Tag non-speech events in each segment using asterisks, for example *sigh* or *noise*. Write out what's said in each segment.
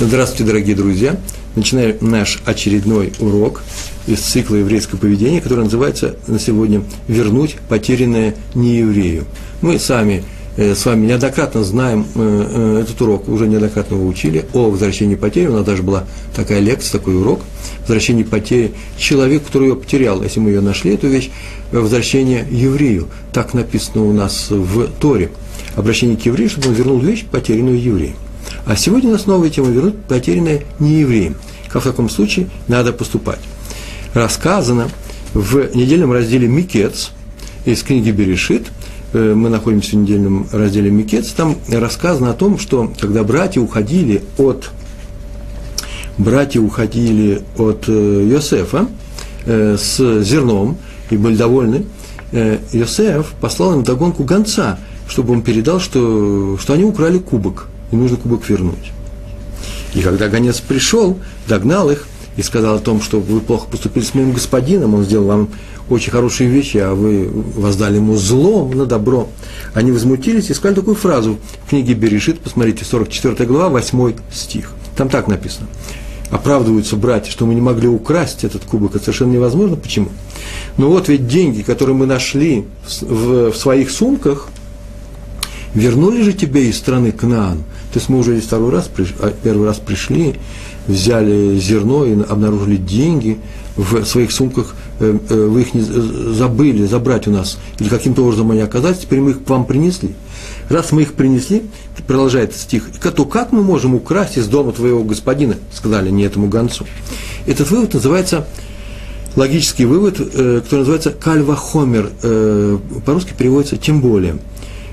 Здравствуйте, дорогие друзья! Начинаем наш очередной урок из цикла еврейского поведения, который называется на сегодня «Вернуть потерянное нееврею». Мы сами э, с вами неоднократно знаем э, э, этот урок, уже неоднократно его учили, о возвращении потери. У нас даже была такая лекция, такой урок «Возвращение потери». Человек, который ее потерял, если мы ее нашли, эту вещь, возвращение еврею. Так написано у нас в Торе. Обращение к еврею, чтобы он вернул вещь, потерянную еврею. А сегодня у нас новая тема вернуть потерянное не евреям. Как в таком случае надо поступать. Рассказано в недельном разделе Микец из книги Берешит, э, мы находимся в недельном разделе Микец, там рассказано о том, что когда братья уходили от братья уходили от э, Йосефа э, с зерном и были довольны, Йосеф послал им догонку гонца, чтобы он передал, что, что они украли кубок – и нужно кубок вернуть. И когда гонец пришел, догнал их и сказал о том, что вы плохо поступили с моим господином, он сделал вам очень хорошие вещи, а вы воздали ему зло на добро. Они возмутились и сказали такую фразу в книге Берешит, посмотрите, 44 глава, 8 стих. Там так написано. Оправдываются братья, что мы не могли украсть этот кубок, это совершенно невозможно. Почему? Ну вот ведь деньги, которые мы нашли в, в, в своих сумках, вернули же тебе из страны Кнаан – то есть мы уже второй раз, а, первый раз пришли, взяли зерно и обнаружили деньги в своих сумках, э, э, вы их не забыли забрать у нас, или каким-то образом они оказались, теперь мы их к вам принесли. Раз мы их принесли, продолжает стих, то как мы можем украсть из дома твоего господина, сказали не этому гонцу. Этот вывод называется логический вывод, э, который называется кальвахомер, по-русски переводится «тем более»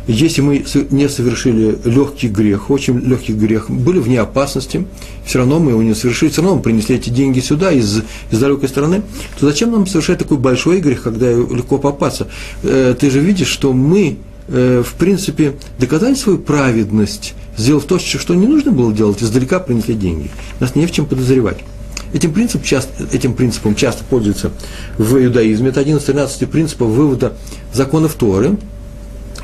если мы не совершили легкий грех, очень легкий грех, были вне опасности, все равно мы его не совершили, все равно мы принесли эти деньги сюда из, из далекой страны, то зачем нам совершать такой большой грех, когда легко попасться? Э, ты же видишь, что мы, э, в принципе, доказали свою праведность, сделав то, что не нужно было делать, издалека принесли деньги. Нас не в чем подозревать. Этим принципом, часто, этим принципом часто пользуются в иудаизме. Это один из 13 принципов вывода законов Торы –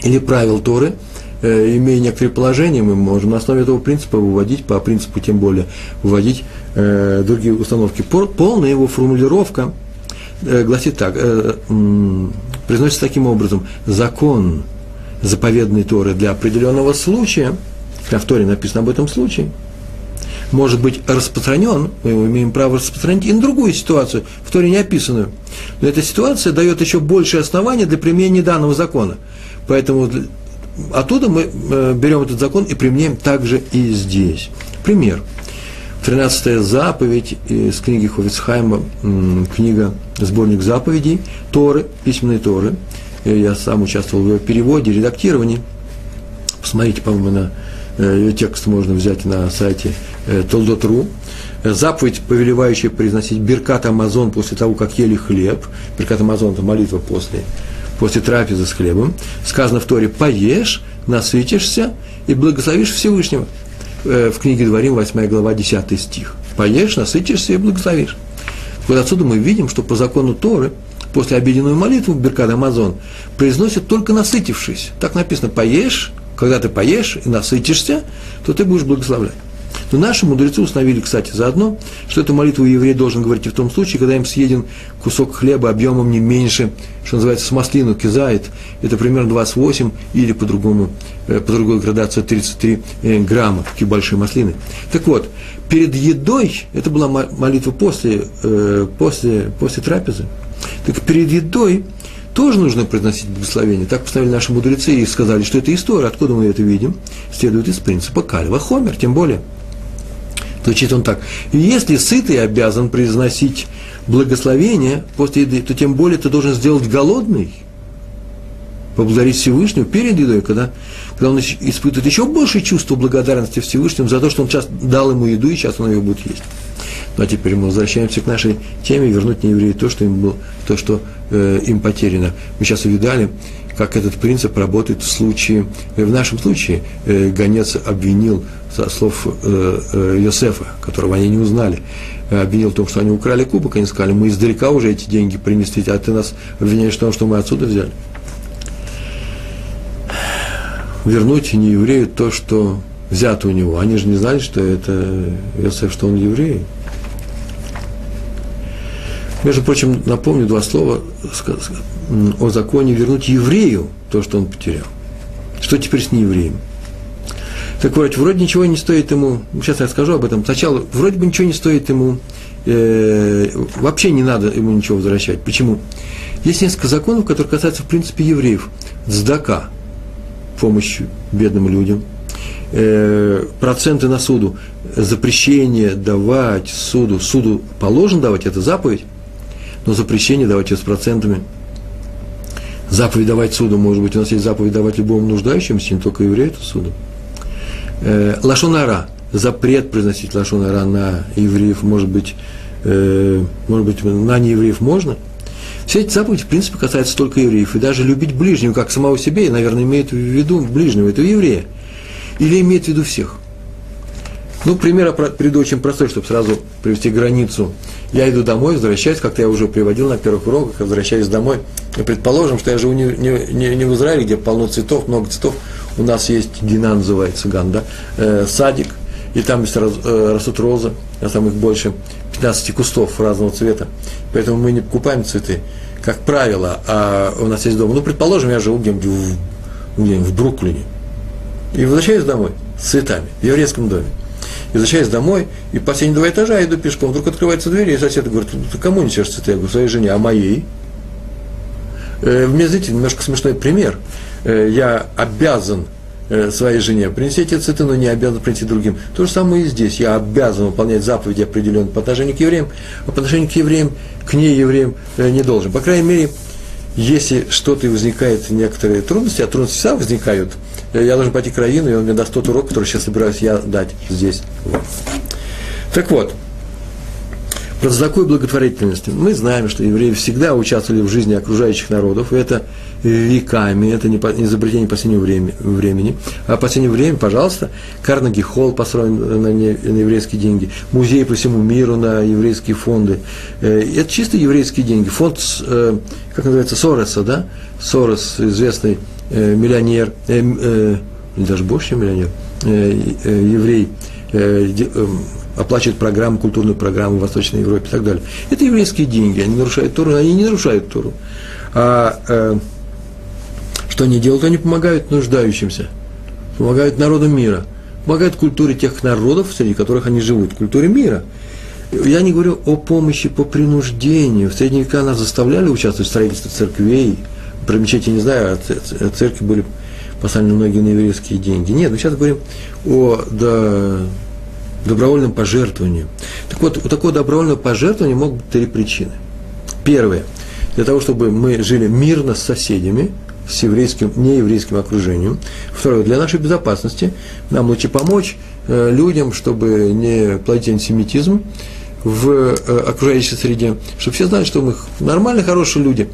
или правил Торы, э, имея некоторые положения, мы можем на основе этого принципа выводить, по принципу тем более, выводить э, другие установки. Полная его формулировка э, гласит так, э, произносится таким образом, закон заповедной Торы для определенного случая, в Торе написано об этом случае, может быть распространен, мы имеем право распространить и на другую ситуацию, в Торе не описанную. Но эта ситуация дает еще большее основание для применения данного закона – Поэтому оттуда мы э, берем этот закон и применяем также и здесь. Пример. 13 заповедь из книги Ховицхайма, книга «Сборник заповедей», Торы, письменные Торы. Э, я сам участвовал в ее переводе, редактировании. Посмотрите, по-моему, на э, ее текст можно взять на сайте Толдот.ру. Заповедь, повелевающая произносить Беркат Амазон после того, как ели хлеб. Беркат Амазон – это молитва после после трапезы с хлебом, сказано в Торе, поешь, насытишься и благословишь Всевышнего. Э, в книге Дворим, 8 глава, 10 стих. Поешь, насытишься и благословишь. Вот отсюда мы видим, что по закону Торы после обеденную молитву Беркад Амазон произносит только насытившись. Так написано, поешь, когда ты поешь и насытишься, то ты будешь благословлять. Но наши мудрецы установили, кстати, заодно, что эту молитву еврей должен говорить и в том случае, когда им съеден кусок хлеба объемом не меньше, что называется, с маслину кизает, это примерно 28 или по-другому, э, по другой градации 33 э, грамма, такие большие маслины. Так вот, перед едой, это была молитва после, э, после, после трапезы, так перед едой тоже нужно произносить благословение. Так поставили наши мудрецы и сказали, что это история. Откуда мы это видим? Следует из принципа кальва хомер, тем более – Звучит он так. Если сытый обязан произносить благословение после еды, то тем более ты должен сделать голодный, поблагодарить Всевышнего перед едой, когда, когда он испытывает еще больше чувство благодарности Всевышнему за то, что он сейчас дал ему еду, и сейчас он ее будет есть. Ну а теперь мы возвращаемся к нашей теме, вернуть нееврею то, что им, было, то, что, э, им потеряно. Мы сейчас увидали, как этот принцип работает в случае, в нашем случае, э, гонец обвинил со слов э, э, Йосефа, которого они не узнали, э, обвинил в том, что они украли кубок, они сказали, мы издалека уже эти деньги принесли, а ты нас обвиняешь в том, что мы отсюда взяли. Вернуть не еврею то, что взято у него. Они же не знали, что это Иосиф, что он еврей. Между прочим, напомню два слова о законе вернуть еврею то, что он потерял. Что теперь с неевреем? Так вот, вроде ничего не стоит ему, сейчас я расскажу об этом, сначала вроде бы ничего не стоит ему, э, вообще не надо ему ничего возвращать. Почему? Есть несколько законов, которые касаются, в принципе, евреев. Сдака, помощь бедным людям, э, проценты на суду, запрещение давать суду, суду положено давать, это заповедь, но запрещение давать ее с процентами. Заповедь давать суду, может быть, у нас есть заповедь давать любому нуждающемуся, не только еврею это суду. Э, лашонара, запрет произносить лашонара на евреев, может быть, э, может быть, на неевреев можно. Все эти заповеди, в принципе, касаются только евреев. И даже любить ближнего, как самого себе, наверное, имеет в виду ближнего, этого еврея. Или имеет в виду всех. Ну, пример приведу очень простой, чтобы сразу привести границу. Я иду домой, возвращаюсь, как-то я уже приводил на первых уроках, возвращаюсь домой. И предположим, что я живу не, не, не, не в Израиле, где полно цветов, много цветов. У нас есть Дина, называется Ган, да, э, садик, и там есть раз, э, растут розы, а там их больше 15 кустов разного цвета. Поэтому мы не покупаем цветы, как правило, а у нас есть дом. Ну, предположим, я живу где-нибудь в, где-нибудь в Бруклине. И возвращаюсь домой с цветами в еврейском доме. Возвращаюсь домой, и последние два этажа иду пешком. Вдруг открывается дверь, и сосед говорит, ты кому несешь цветы? Я говорю, своей жене, а моей? Э, мне, знаете, немножко смешной пример. Э, я обязан э, своей жене принести эти цветы, но не обязан принести другим. То же самое и здесь. Я обязан выполнять заповеди определенные по отношению к евреям, а по отношению к евреям, к неевреям не должен. По крайней мере, если что-то возникает, некоторые трудности, а трудности всегда возникают, я должен пойти к Равину, и он мне даст тот урок, который сейчас собираюсь я дать здесь. Так вот, про такой благотворительности. Мы знаем, что евреи всегда участвовали в жизни окружающих народов, и это веками, это не изобретение последнего времени. А последнее время, пожалуйста, Карнеги Холл построен на, не, на еврейские деньги, музей по всему миру на еврейские фонды. Э, это чисто еврейские деньги. Фонд, э, как называется, Сороса, да? Сорос, известный э, миллионер, даже больше, чем миллионер, еврей, оплачивает программу, культурную программу в Восточной Европе и так далее. Это еврейские деньги, они нарушают Тору, они не нарушают Тору. А э, что они делают? Они помогают нуждающимся, помогают народам мира, помогают культуре тех народов, среди которых они живут, культуре мира. Я не говорю о помощи по принуждению. В средние века нас заставляли участвовать в строительстве церквей. Примечайте, не знаю, а церкви были поставлены многие на еврейские деньги. Нет, мы сейчас говорим о да, добровольном пожертвовании. Так вот, у такого добровольного пожертвования могут быть три причины. Первое. Для того, чтобы мы жили мирно с соседями, с еврейским, нееврейским окружением. Второе. Для нашей безопасности нам лучше помочь э, людям, чтобы не плодить антисемитизм в э, окружающей среде, чтобы все знали, что мы нормальные, хорошие люди,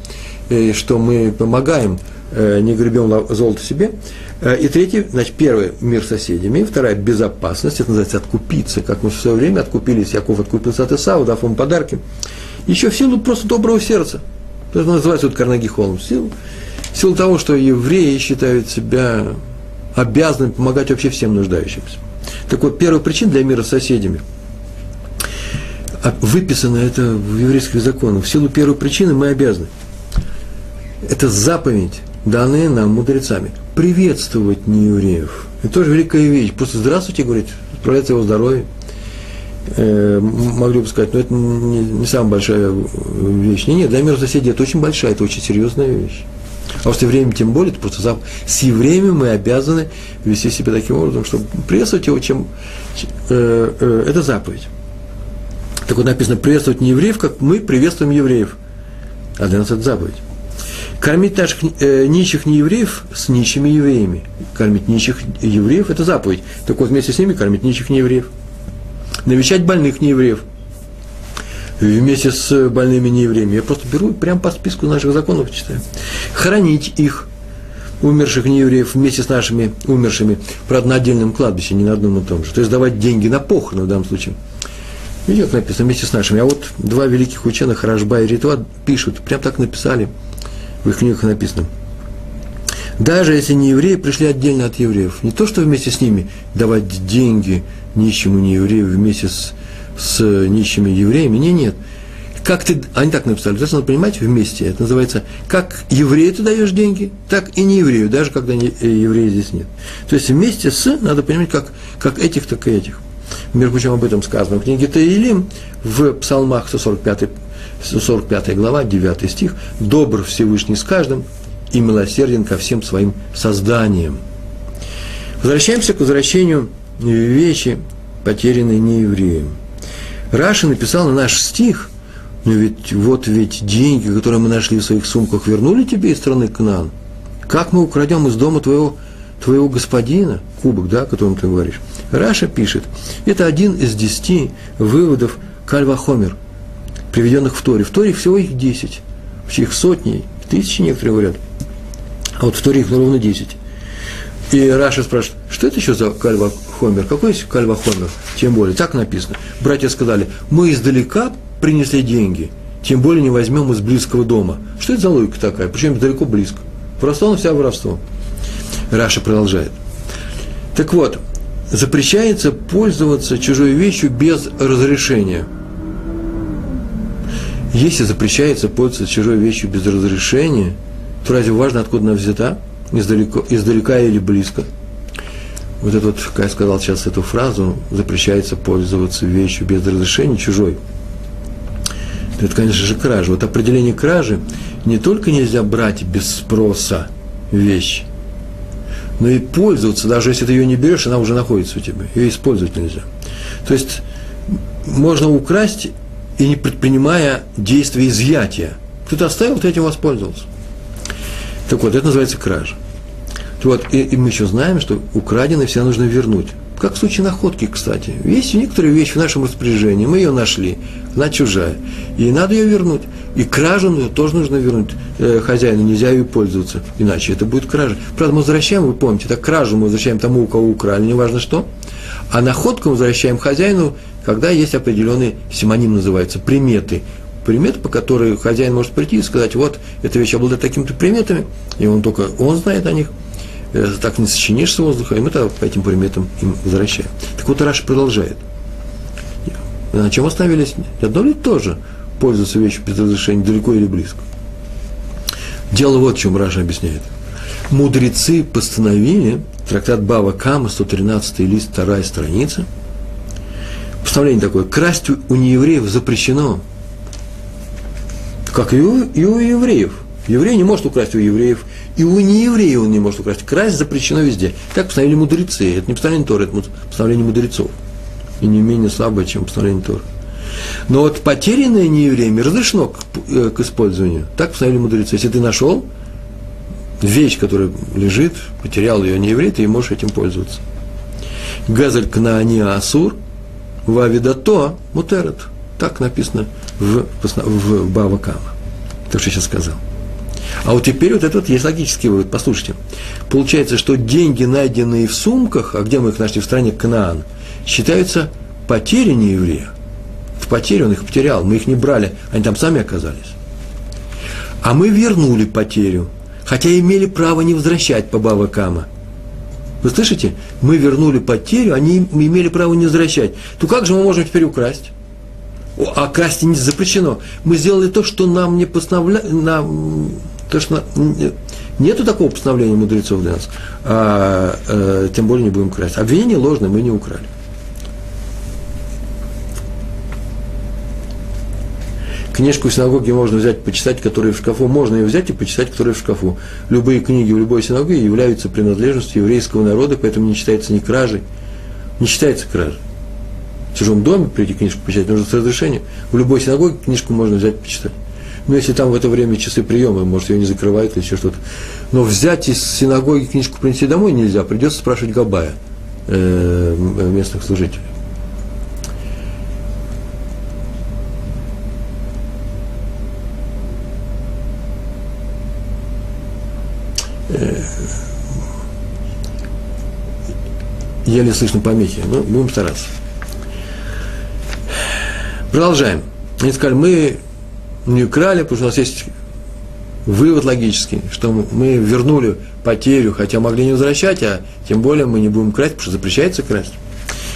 и что мы помогаем, э, не гребем золото себе. Э, и третий, значит, первый – мир с соседями, вторая – безопасность, это называется откупиться, как мы в свое время откупились, Яков откупился от Исава, дав ему подарки. Еще в силу просто доброго сердца. Это называется вот Карнеги Холм. В силу, в силу того, что евреи считают себя обязанными помогать вообще всем нуждающимся. Так вот, первая причина для мира с соседями а выписано это в еврейских законах. В силу первой причины мы обязаны. Это заповедь, данная нам мудрецами приветствовать неевреев. Это тоже великая вещь. Просто здравствуйте, говорить, справляется его здоровье. Э, могли бы сказать, но это не, не самая большая вещь. Не, нет, для мира соседей это очень большая, это очень серьезная вещь. А вот с евреями тем более, это просто зап... с евреями мы обязаны вести себя таким образом, чтобы приветствовать его, чем э, э, это заповедь. Так вот написано, приветствовать не евреев, как мы приветствуем евреев. А для нас это заповедь. Кормить наших э, нищих неевреев с нищими евреями. Кормить нищих евреев – это заповедь. Так вот, вместе с ними кормить нищих неевреев. Навещать больных неевреев. Вместе с больными неевреями. Я просто беру прямо по списку наших законов читаю. Хранить их, умерших неевреев, вместе с нашими умершими, правда, на отдельном кладбище, не на одном и том же. То есть давать деньги на похороны в данном случае. Видите, написано вместе с нашими. А вот два великих ученых, Рожба и Ритуа, пишут, прям так написали – в их книгах написано. Даже если не евреи пришли отдельно от евреев, не то, что вместе с ними давать деньги нищему нееврею вместе с, с нищими евреями, не, нет. Как ты, они так написали, надо понимать вместе, это называется, как еврею ты даешь деньги, так и не еврею, даже когда не, э, еврея здесь нет. То есть вместе с, надо понимать, как, как этих, так и этих. Между прочим, об этом сказано в книге Таилим, в Псалмах 145, 145 глава, 9 стих, «Добр Всевышний с каждым и милосерден ко всем своим созданиям». Возвращаемся к возвращению вещи, потерянной неевреем. Раши написал на наш стих, но ведь вот ведь деньги, которые мы нашли в своих сумках, вернули тебе из страны Кнан. Как мы украдем из дома твоего, твоего господина, кубок, да, о котором ты говоришь? Раша пишет, это один из десяти выводов Кальвахомер, приведенных в Торе. В Торе всего их десять, их сотни, тысячи некоторые говорят, а вот в Торе их ровно десять. И Раши спрашивает, что это еще за каль ва-хомер? Какой есть каль ва-хомер? Тем более, так написано. Братья сказали, мы издалека принесли деньги, тем более не возьмем из близкого дома. Что это за логика такая? Причем далеко близко? Воровство все воровство. Раши продолжает. Так вот, запрещается пользоваться чужой вещью без разрешения. Если запрещается пользоваться чужой вещью без разрешения, то разве важно, откуда она взята? Издалеко, издалека или близко? Вот это вот, как я сказал сейчас эту фразу, запрещается пользоваться вещью без разрешения чужой. Это, конечно же, кража. Вот определение кражи не только нельзя брать без спроса вещь, но и пользоваться, даже если ты ее не берешь, она уже находится у тебя. Ее использовать нельзя. То есть можно украсть и не предпринимая действия изъятия. Кто-то оставил, ты этим воспользовался. Так вот, это называется кража. Вот, и, и мы еще знаем, что украденное всегда нужно вернуть. Как в случае находки, кстати. Есть некоторые вещи в нашем распоряжении, мы ее нашли, она чужая. И надо ее вернуть. И кражу тоже нужно вернуть э, хозяину, нельзя ее пользоваться, иначе это будет кража. Правда, мы возвращаем, вы помните, так кражу мы возвращаем тому, у кого украли, неважно что. А находку мы возвращаем хозяину, когда есть определенные, симоним называется, приметы. Приметы, по которой хозяин может прийти и сказать, вот, эта вещь обладает такими-то приметами, и он только, он знает о них – Э, так не сочинишь с воздуха, и мы тогда по этим приметам им возвращаем. Так вот, Раш продолжает. На чем остановились? Одно ли тоже пользоваться вещью без разрешения, далеко или близко. Дело вот в чем Раша объясняет. Мудрецы постановили, трактат Бава Кама, 113 лист, вторая страница, постановление такое, красть у неевреев запрещено, как и у, и у евреев. Еврей не может украсть у евреев, и у нееврея он не может украсть. Красть запрещено везде. Так постановили мудрецы. Это не постановление Тора, это постановление мудрецов. И не менее слабое, чем постановление Тора. Но вот потерянное неевреями разрешено к, э, к использованию. Так постановили мудрецы. Если ты нашел вещь, которая лежит, потерял ее нееврей, ты можешь этим пользоваться. Газаль кнаани асур, вавидато мутерет. Так написано в, в Бава. То, что я сейчас сказал. А вот теперь вот этот есть логический вывод. Послушайте. Получается, что деньги, найденные в сумках, а где мы их нашли в стране Кнаан, считаются потерей еврея. В потере он их потерял, мы их не брали, они там сами оказались. А мы вернули потерю, хотя имели право не возвращать по Бава Кама. Вы слышите? Мы вернули потерю, они имели право не возвращать. То как же мы можем теперь украсть? А красть не запрещено. Мы сделали то, что нам не постановляли, нам то, что нету такого постановления мудрецов для нас, а, а, тем более не будем красть. Обвинение ложное, мы не украли. Книжку в синагоге можно взять, почитать, которые в шкафу. Можно ее взять и почитать, которые в шкафу. Любые книги в любой синагоге являются принадлежностью еврейского народа, поэтому не считается ни кражей, не считается кражей. В чужом доме прийти книжку почитать нужно с разрешения. В любой синагоге книжку можно взять почитать. Ну, если там в это время часы приема, может, ее не закрывают или еще что-то. Но взять из синагоги книжку принести домой нельзя, придется спрашивать Габая, э, местных служителей. Еле слышно помехи, но будем стараться. Продолжаем. Они сказали, мы не украли, потому что у нас есть вывод логический, что мы вернули потерю, хотя могли не возвращать, а тем более мы не будем красть, потому что запрещается красть.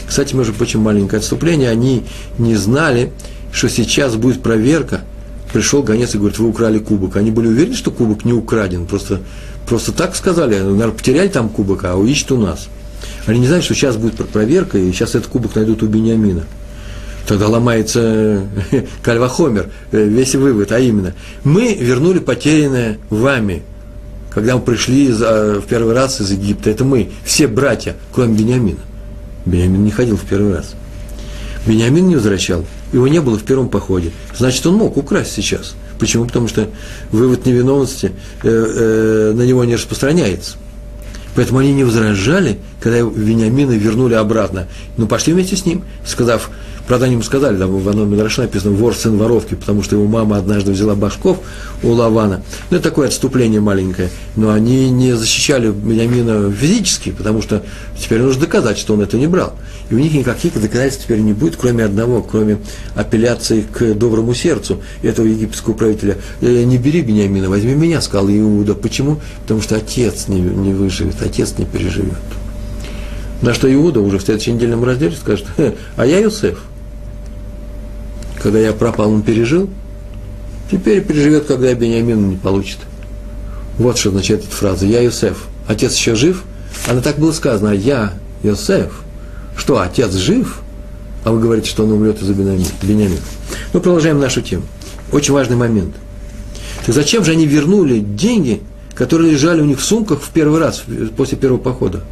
Кстати, между прочим, маленькое отступление, они не знали, что сейчас будет проверка. Пришел гонец и говорит, вы украли кубок. Они были уверены, что кубок не украден, просто, просто так сказали, наверное, потеряли там кубок, а ищут у нас. Они не знают, что сейчас будет проверка, и сейчас этот кубок найдут у Бениамина. Тогда ломается *laughs* кальвахомер, э, весь вывод, а именно, мы вернули потерянное вами, когда мы пришли в первый раз из Египта, это мы, все братья, кроме Бениамина. Бениамин не ходил в первый раз. Бениамин не возвращал, его не было в первом походе. Значит, он мог украсть сейчас. Почему? Потому что вывод невиновности э, э, на него не распространяется. Поэтому они не возражали, когда Вениамина вернули обратно. Ну, пошли вместе с ним, сказав, Правда, они ему сказали, там в одном Мидраше написано «вор сын воровки», потому что его мама однажды взяла башков у Лавана. Ну, это такое отступление маленькое. Но они не защищали Бениамина физически, потому что теперь нужно доказать, что он это не брал. И у них никаких доказательств теперь не будет, кроме одного, кроме апелляции к доброму сердцу этого египетского правителя. «Э, «Не бери Бениамина, возьми меня», сказал Иуда. Почему? Потому что отец не, не выживет, отец не переживет. На что Иуда уже в следующем недельном разделе скажет, а я Юсеф когда я пропал, он пережил. Теперь переживет, когда Бениамин не получит. Вот что означает эта фраза. Я Йосеф. Отец еще жив? Она так было сказано. Я Йосеф. Что, отец жив? А вы говорите, что он умрет из-за Бениамина. Ну, продолжаем нашу тему. Очень важный момент. Так зачем же они вернули деньги, которые лежали у них в сумках в первый раз, после первого похода?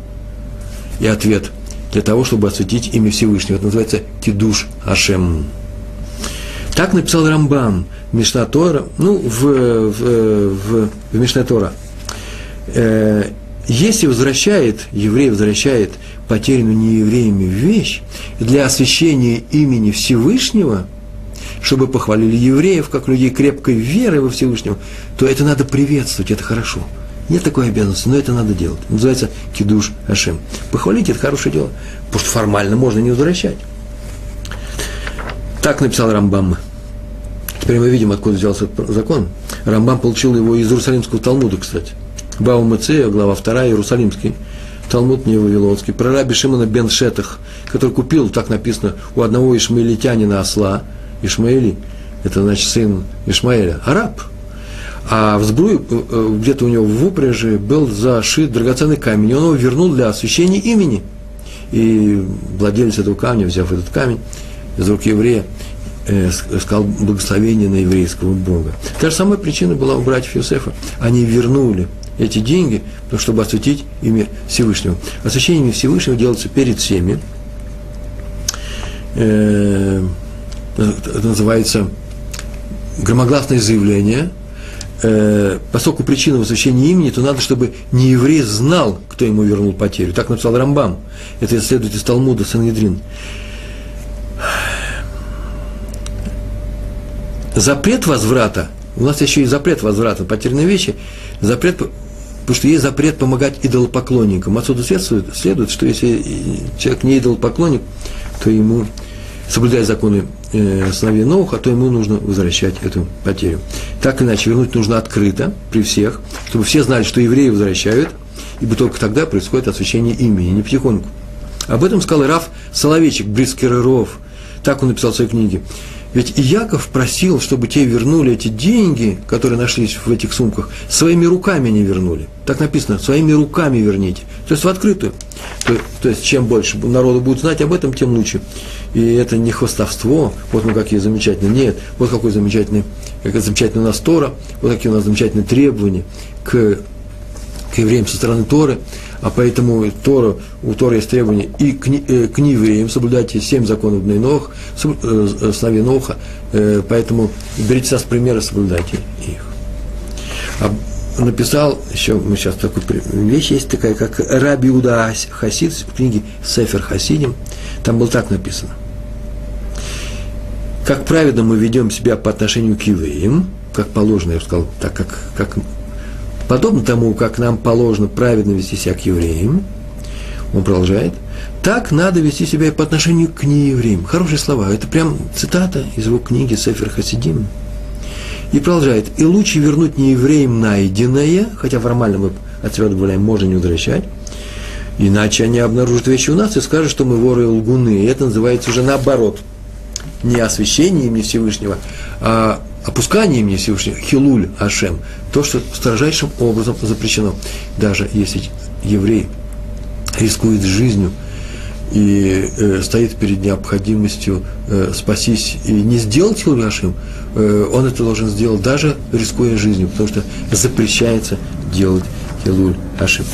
И ответ – для того, чтобы осветить имя Всевышнего. Это называется Кидуш Ашем. Так написал Рамбам Мишна Тора, ну, в, в, в, в Мишна Тора. Э, если возвращает, еврей возвращает потерянную неевреями вещь для освящения имени Всевышнего, чтобы похвалили евреев, как людей крепкой веры во Всевышнего, то это надо приветствовать, это хорошо. Нет такой обязанности, но это надо делать. Называется кидуш Ашем. Похвалить – это хорошее дело, потому что формально можно не возвращать. Так написал Рамбам. Теперь мы видим, откуда взялся закон. Рамбам получил его из Иерусалимского Талмуда, кстати. Бау Мацея, глава 2, Иерусалимский. Талмуд не Вавилонский. Про раби Шимона бен Шетах, который купил, так написано, у одного ишмаилитянина осла. Ишмаили, это значит сын Ишмаэля, араб. А в сбруе, э, э, где-то у него в упряжи, был зашит драгоценный камень, и он его вернул для освящения имени. И владелец этого камня, взяв этот камень, из рук еврея, э, сказал благословение на еврейского Бога. Та же самая причина была у братьев Юсефа. Они вернули эти деньги, ну, чтобы осветить имя Всевышнего. Освящение имя Всевышнего делается перед всеми. Э, это называется громогласное заявление. Э, поскольку причина возвращения имени, то надо, чтобы не еврей знал, кто ему вернул потерю. Так написал Рамбам. Это следует из Талмуда Сангедрин. Запрет возврата, у нас еще и запрет возврата потерянной вещи, запрет, потому что есть запрет помогать идолопоклонникам. Отсюда следует, следует что если человек не идолопоклонник, то ему, соблюдая законы э, сыновей Ноуха, то ему нужно возвращать эту потерю. Так иначе, вернуть нужно открыто, при всех, чтобы все знали, что евреи возвращают, ибо только тогда происходит освящение имени, не потихоньку. Об этом сказал Раф Соловейчик, Брискереров, так он написал в своей книге. Ведь и Яков просил, чтобы те вернули эти деньги, которые нашлись в этих сумках, своими руками не вернули. Так написано, своими руками верните. То есть в открытую. То, то есть чем больше народу будет знать об этом, тем лучше. И это не хвостовство, вот мы какие замечательные, нет, вот какой замечательный, какая замечательная у нас Тора, вот какие у нас замечательные требования к, к евреям со стороны Торы а поэтому Тора, у Тора есть требования и к, э, к евреям, соблюдайте семь законов Бнейнох, э, сыновей Ноха, э, поэтому берите сейчас примеры, соблюдайте их. А написал, еще мы сейчас такую вещь есть такая, как Раби Уда Хасид в книге Сефер Хасидим, там было так написано. Как праведно мы ведем себя по отношению к евреям, как положено, я бы сказал, так как, как подобно тому, как нам положено праведно вести себя к евреям, он продолжает, так надо вести себя и по отношению к неевреям. Хорошие слова. Это прям цитата из его книги Сефер Хасидим. И продолжает. И лучше вернуть не евреям найденное, хотя формально мы отсюда добавляем, можно не возвращать, иначе они обнаружат вещи у нас и скажут, что мы воры и лгуны. И это называется уже наоборот. Не освящение имени Всевышнего, а опускание имени Всевышнего, хилуль Ашем, то, что строжайшим образом запрещено. Даже если еврей рискует жизнью – и э, стоит перед необходимостью э, спастись и не сделать Хилгашим, э, он это должен сделать даже рискуя жизнью, потому что запрещается делать Хилуль Ашим.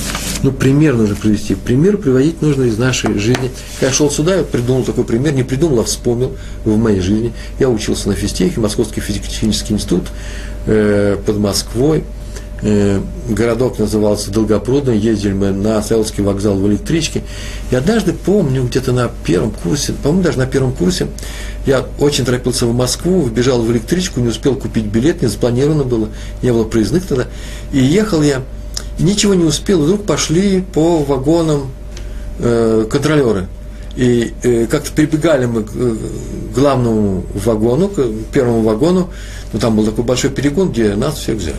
Ну, пример нужно привести. Пример приводить нужно из нашей жизни. Я шел сюда, я придумал такой пример, не придумал, а вспомнил в моей жизни. Я учился на физтехе, Московский физико-технический институт э, под Москвой. Э, городок назывался Долгопрудный, ездили мы на Саиловский вокзал в электричке. И однажды, помню, где-то на первом курсе, по-моему, даже на первом курсе, я очень торопился в Москву, вбежал в электричку, не успел купить билет, не запланировано было, не было проездных тогда. И ехал я, ничего не успел, вдруг пошли по вагонам э, контролеры. И э, как-то прибегали мы к э, главному вагону, к первому вагону, но там был такой большой перегон, где нас всех взяли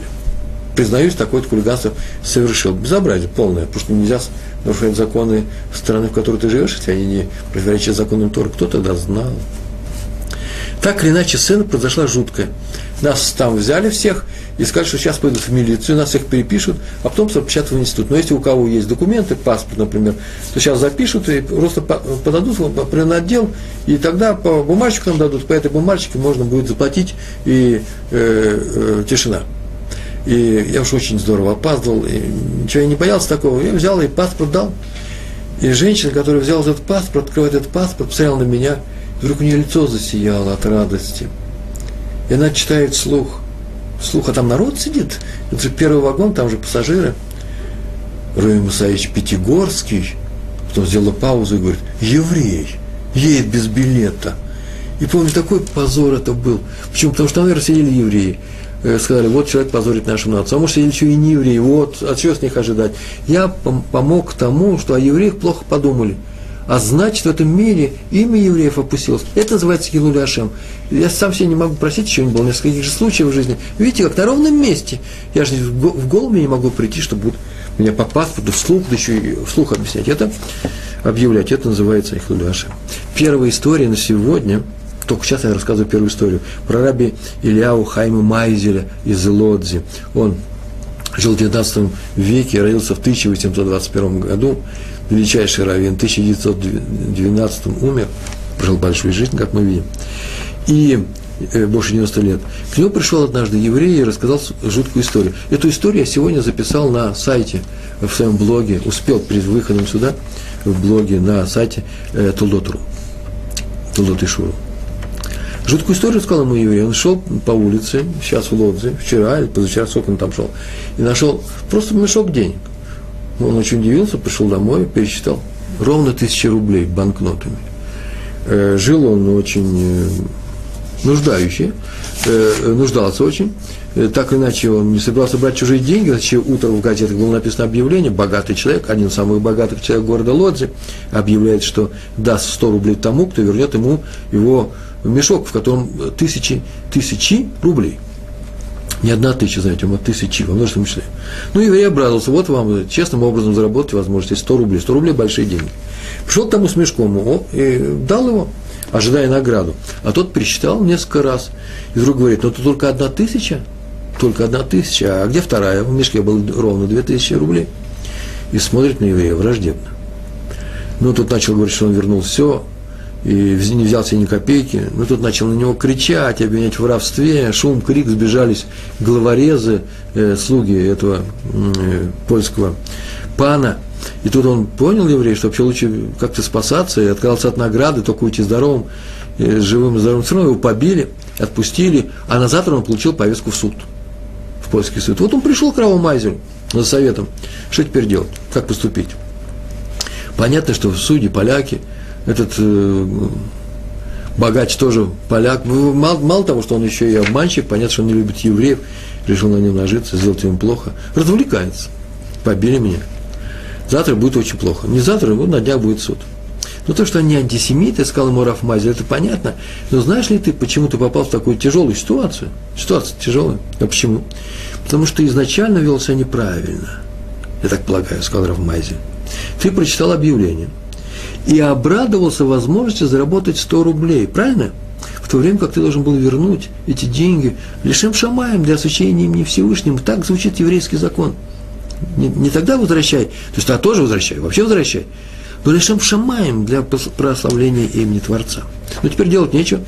признаюсь, такое-то хулиганство совершил. Безобразие полное, потому что нельзя нарушать законы страны, в которой ты живешь, если они не противоречат законам Тора. Кто тогда знал? Так или иначе, сцена произошла жуткая. Нас там взяли всех и сказали, что сейчас пойдут в милицию, нас всех перепишут, а потом запечатают в институт. Но если у кого есть документы, паспорт, например, то сейчас запишут и просто подадут в отдел, и тогда по бумажечку нам дадут, по этой бумажечке можно будет заплатить, и э, э, тишина. И я уж очень здорово опаздывал, и ничего я не боялся такого. Я взял и паспорт дал. И женщина, которая взяла этот паспорт, открывает этот паспорт, посмотрела на меня, вдруг у нее лицо засияло от радости. И она читает слух. Слух, а там народ сидит. Это же первый вагон, там же пассажиры. Руи Мусаевич Пятигорский, потом сделала паузу и говорит, еврей, едет без билета. И помню, такой позор это был. Почему? Потому что наверное, сидели евреи. Э, сказали, вот человек позорит нашу нацию. А может, сидели еще и не евреи, вот, а чего с них ожидать? Я помог тому, что о евреях плохо подумали. А значит, в этом мире имя евреев опустилось. Это называется Хилуля Ашем. Я сам себе не могу просить, не было несколько таких же случаев в жизни. Видите, как на ровном месте. Я же в голову не могу прийти, чтобы будут меня по паспорту вслух, да еще и вслух объяснять. Это объявлять, это называется Хилуля Ашем. Первая история на сегодня – только сейчас я рассказываю первую историю про раби Ильяу Хайма Майзеля из Лодзи. Он жил в 19 веке, родился в 1821 году, величайший раввин, в 1912 умер, прожил большую жизнь, как мы видим, и э, больше 90 лет. К нему пришел однажды еврей и рассказал жуткую историю. Эту историю я сегодня записал на сайте, в своем блоге, успел перед выходом сюда, в блоге на сайте Тулдотру, Тулдот Ишуру. Жуткую историю сказал ему еврей. Он шел по улице, сейчас в Лодзе, вчера или позавчера, сколько он там шел, и нашел просто мешок денег. Он очень удивился, пришел домой, пересчитал. Ровно тысячи рублей банкнотами. Э, жил он очень э, нуждающий, э, нуждался очень. Так иначе, он не собирался брать чужие деньги, значит, утром в газетах было написано объявление, богатый человек, один из самых богатых человек города Лодзи, объявляет, что даст 100 рублей тому, кто вернет ему его мешок, в котором тысячи, тысячи рублей. Не одна тысяча, знаете, а тысячи, во множественном числе. Ну, еврей обрадовался, вот вам честным образом заработать возможность, 100 рублей, 100 рублей – большие деньги. Пришел к тому с мешком о, и дал его, ожидая награду. А тот пересчитал несколько раз. И вдруг говорит, ну, это только одна тысяча, только одна тысяча, а где вторая? В мешке было ровно две тысячи рублей. И смотрит на еврея враждебно. Ну, тут начал говорить, что он вернул все, и не взял себе ни копейки. Ну, тут начал на него кричать, обвинять в воровстве, шум, крик, сбежались главорезы, э, слуги этого э, польского пана. И тут он понял, еврей, что вообще лучше как-то спасаться и отказался от награды, только уйти здоровым, э, живым и здоровым. Все равно его побили, отпустили, а на завтра он получил повестку в суд, в польский суд. Вот он пришел к Раву за советом, что теперь делать, как поступить. Понятно, что судьи, поляки – этот э, богач тоже поляк. Мало, мало того, что он еще и обманщик, понятно, что он не любит евреев, решил на нем нажиться, сделать ему плохо. Развлекается. Побили меня. Завтра будет очень плохо. Не завтра, вот на днях будет суд. Ну, то, что они антисемиты, сказал ему Раф Мазель, это понятно. Но знаешь ли ты, почему ты попал в такую тяжелую ситуацию? Ситуация тяжелая. А почему? Потому что изначально вел себя неправильно. Я так полагаю, сказал Раф Мазель. Ты прочитал объявление и обрадовался возможности заработать 100 рублей. Правильно? В то время как ты должен был вернуть эти деньги лишим шамаем для освящения имени Всевышним. Так звучит еврейский закон. Не, не тогда возвращай, то есть а тоже возвращай, вообще возвращай но лишим шамаем для прославления имени Творца. Но теперь делать нечего.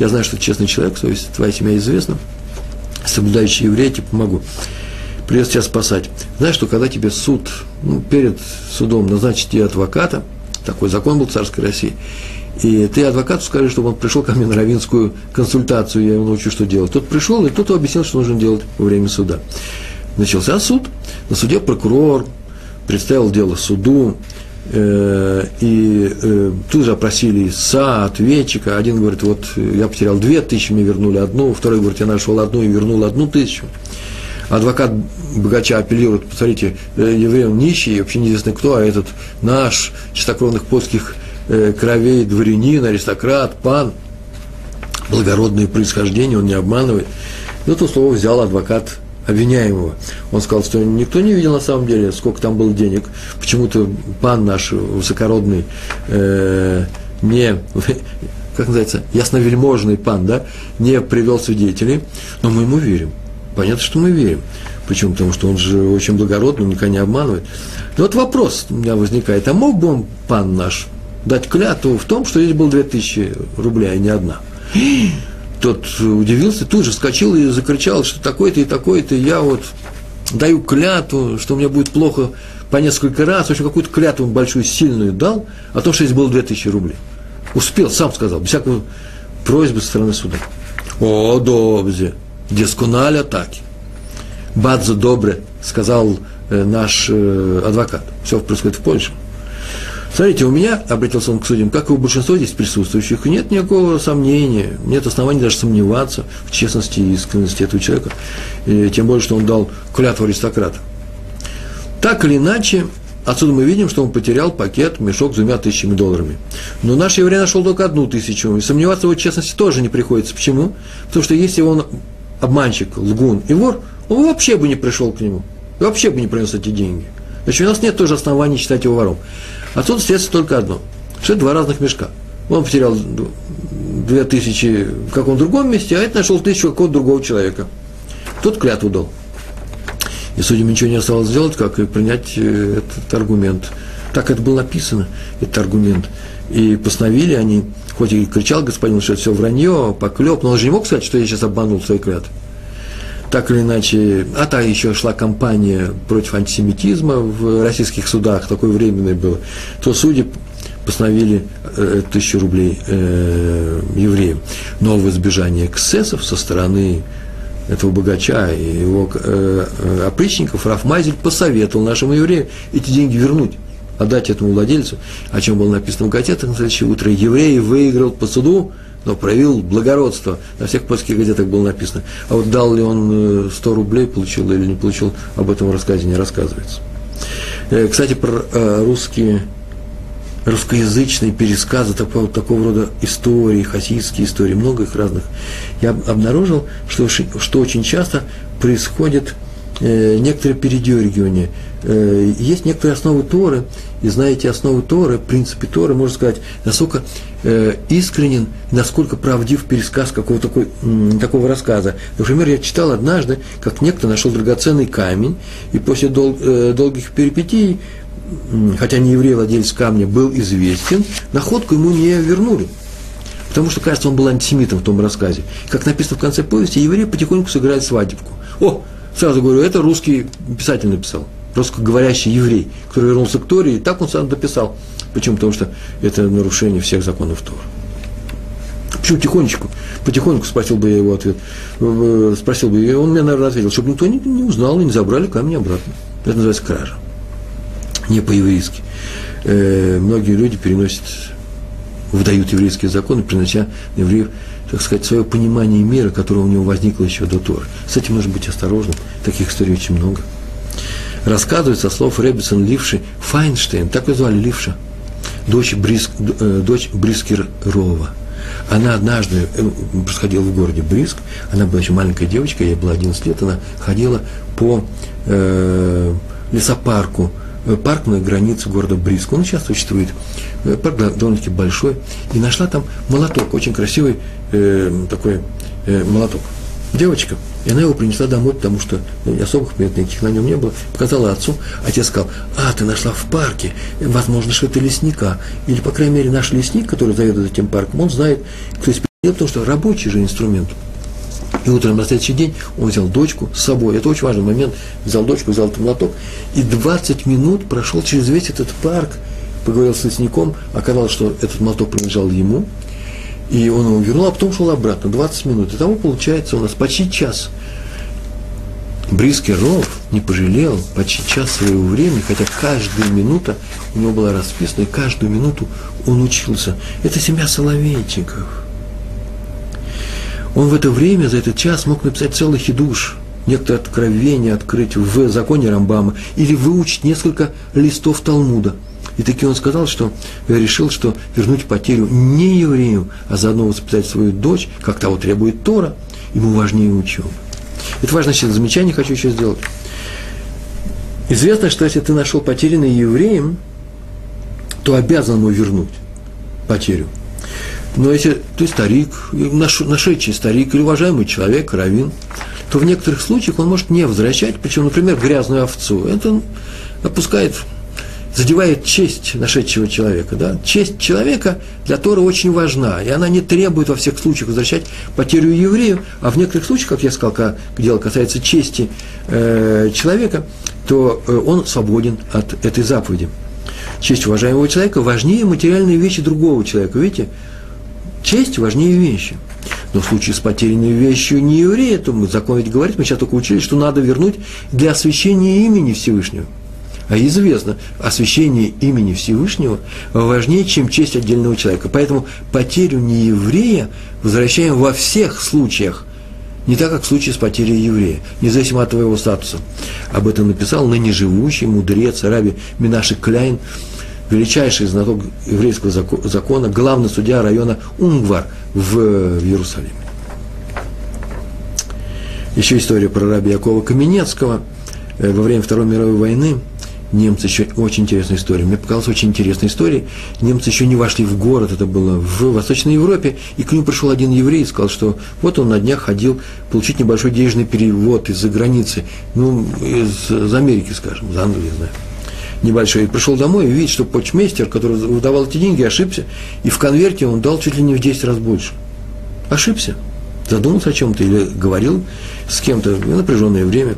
Я знаю, что честный человек, совесть твоя семья известна. Соблюдающий еврей, тебе помогу. Придется тебя спасать. Знаешь, что когда тебе суд, ну, перед судом назначит тебе адвоката, такой закон был в царской России, и ты адвокату скажи, чтобы он пришел ко мне на равинскую консультацию, я его научу, что делать. Тот пришел, и тот объяснил, что нужно делать во время суда. Начался суд, на суде прокурор представил дело суду, Э, и э, тут же опросили ИСА, ответчика. Один говорит, вот я потерял две тысячи, мне вернули одну. Второй говорит, я нашел одну и вернул одну тысячу. Адвокат богача апеллирует, посмотрите, э, еврей он нищий, вообще неизвестно кто, а этот наш чистокровных польских кровей дворянин, аристократ, пан, благородное происхождение, он не обманывает. Ну, то слово взял адвокат обвиняемого. Он сказал, что никто не видел на самом деле, сколько там было денег. Почему-то пан наш высокородный э, не, *laughs* как называется, ясновельможный пан, да, не привел свидетелей, но мы ему верим. Понятно, что мы верим. Почему? Потому что он же очень благородный, никогда не обманывает. Но вот вопрос у меня возникает, а мог бы он, пан наш, дать клятву в том, что здесь было 2000 рублей, а не одна? тот удивился, тут же вскочил и закричал, что такой-то и такой-то, я вот даю клятву, что меня будет плохо по несколько раз, в общем, какую-то клятву большую, сильную дал, о том, что здесь было 2000 рублей. Успел, сам сказал, без всякой просьбы со стороны суда. О, добзе, дискуналя таки. Бадзо добре, сказал э, наш э, адвокат. Все происходит в Польше. Смотрите, у меня, обратился он к судьям, как и у большинства здесь присутствующих, нет никакого сомнения, нет оснований даже сомневаться в честности и искренности этого человека, и тем более, что он дал клятву аристократа. Так или иначе, отсюда мы видим, что он потерял пакет, мешок с двумя тысячами долларами. Но наш еврей нашел только одну тысячу, и сомневаться в его честности тоже не приходится. Почему? Потому что если он обманщик, лгун и вор, он вообще бы не пришел к нему, вообще бы не принес эти деньги. Значит, у нас нет тоже оснований считать его вором. Отсюда следствие только одно, это два разных мешка. Он потерял две тысячи в каком-то другом месте, а это нашел тысячу какого-то другого человека. Тот клятву дал. И судьям ничего не осталось сделать, как и принять э, этот аргумент. Так это было написано, этот аргумент. И постановили они, хоть и кричал господин, что это все вранье, поклеп, но он же не мог сказать, что я сейчас обманул своей клятвы так или иначе, а та еще шла кампания против антисемитизма в российских судах, такое временное было, то судьи постановили э, тысячу рублей э, евреям. Но в избежание эксцессов со стороны этого богача и его э, э, опричников Рафмайзель посоветовал нашему еврею эти деньги вернуть, отдать этому владельцу, о чем было написано в газетах на следующее утро. Еврей выиграл по суду но проявил благородство. На всех польских газетах было написано. А вот дал ли он 100 э, рублей, получил или не получил, об этом в рассказе не рассказывается. Э, кстати, про э, русские, русскоязычные пересказы такого, такого рода истории, хасидские истории, много их разных, я обнаружил, что, что очень часто происходит некоторое передергивание. Есть некоторые основы Торы, и знаете основы Торы, принципы Торы, можно сказать, насколько э, искренен, насколько правдив пересказ какого-то такой, такого рассказа. Например, я читал однажды, как некто нашел драгоценный камень, и после дол, э, долгих перипетий, хотя не еврей, владелец камня, был известен, находку ему не вернули. Потому что, кажется, он был антисемитом в том рассказе. Как написано в конце повести, еврей потихоньку сыграет свадебку. О, сразу говорю, это русский писатель написал русскоговорящий еврей, который вернулся к Торе, и так он сам дописал. Почему? Потому что это нарушение всех законов Тора. Почему тихонечку? Потихоньку спросил бы я его ответ. Спросил бы, и он мне, наверное, ответил, чтобы никто не, не узнал и не забрали камень обратно. Это называется кража. Не по-еврейски. Э, многие люди переносят, выдают еврейские законы, принося на евреев, так сказать, свое понимание мира, которое у него возникло еще до Торы. С этим нужно быть осторожным. Таких историй очень много рассказывает со слов Реббисон Ливши Файнштейн, так его звали Ливша. дочь, Бриск, э, дочь Брискерова. Она однажды, э, происходила в городе Бриск, она была еще маленькая девочка, ей было 11 лет, она ходила по э, лесопарку, э, парк на границе города Бриск. Он сейчас существует. Парк довольно-таки большой. И нашла там молоток, очень красивый э, такой э, молоток. Девочка. И она его принесла домой, потому что ну, особых примет никаких на нем не было. Показала отцу. Отец сказал, а, ты нашла в парке. Возможно, что это лесника. Или, по крайней мере, наш лесник, который заведует этим парком, он знает, кто из потому что рабочий же инструмент. И утром на следующий день он взял дочку с собой. Это очень важный момент. Взял дочку, взял этот молоток. И 20 минут прошел через весь этот парк, поговорил с лесником. Оказалось, что этот молоток принадлежал ему. И он его вернул, а потом шел обратно. 20 минут. И того получается у нас почти час. Бриский Ров не пожалел почти час своего времени, хотя каждая минута у него была расписана, и каждую минуту он учился. Это семья Соловейчиков. Он в это время, за этот час мог написать целый хидуш, некоторое откровение открыть в законе Рамбама или выучить несколько листов Талмуда. И таки он сказал, что решил, что вернуть потерю не еврею, а заодно воспитать свою дочь, как того требует Тора, ему важнее учебы. Это важное сейчас замечание хочу еще сделать. Известно, что если ты нашел потерянный евреем, то обязан ему вернуть потерю – но если ты старик, нашедший старик или уважаемый человек, равин, то в некоторых случаях он может не возвращать, причем, например, грязную овцу. Это опускает, задевает честь нашедшего человека. Да? Честь человека для Тора очень важна, и она не требует во всех случаях возвращать потерю еврею, а в некоторых случаях, как я сказал, когда дело касается чести э, человека, то э, он свободен от этой заповеди. Честь уважаемого человека важнее материальные вещи другого человека. Видите, Честь важнее вещи. Но в случае с потерянной вещью не еврея, то мы закон ведь говорит, мы сейчас только учили, что надо вернуть для освящения имени Всевышнего. А известно, освящение имени Всевышнего важнее, чем честь отдельного человека. Поэтому потерю нееврея возвращаем во всех случаях, не так, как в случае с потерей еврея, независимо от твоего статуса. Об этом написал ныне живущий мудрец Раби Минаши Кляйн величайший знаток еврейского закона, главный судья района Унгвар в Иерусалиме. Еще история про раби Якова Каменецкого. Э, во время Второй мировой войны немцы еще, очень интересная история, мне показалась очень интересная история, немцы еще не вошли в город, это было в Восточной Европе, и к нему пришел один еврей и сказал, что вот он на днях ходил получить небольшой денежный перевод из-за границы, ну, из, из Америки, скажем, из Англии, не знаю небольшой, и пришел домой и видит, что почмейстер, который выдавал эти деньги, ошибся, и в конверте он дал чуть ли не в 10 раз больше. Ошибся. Задумался о чем-то или говорил с кем-то в напряженное время.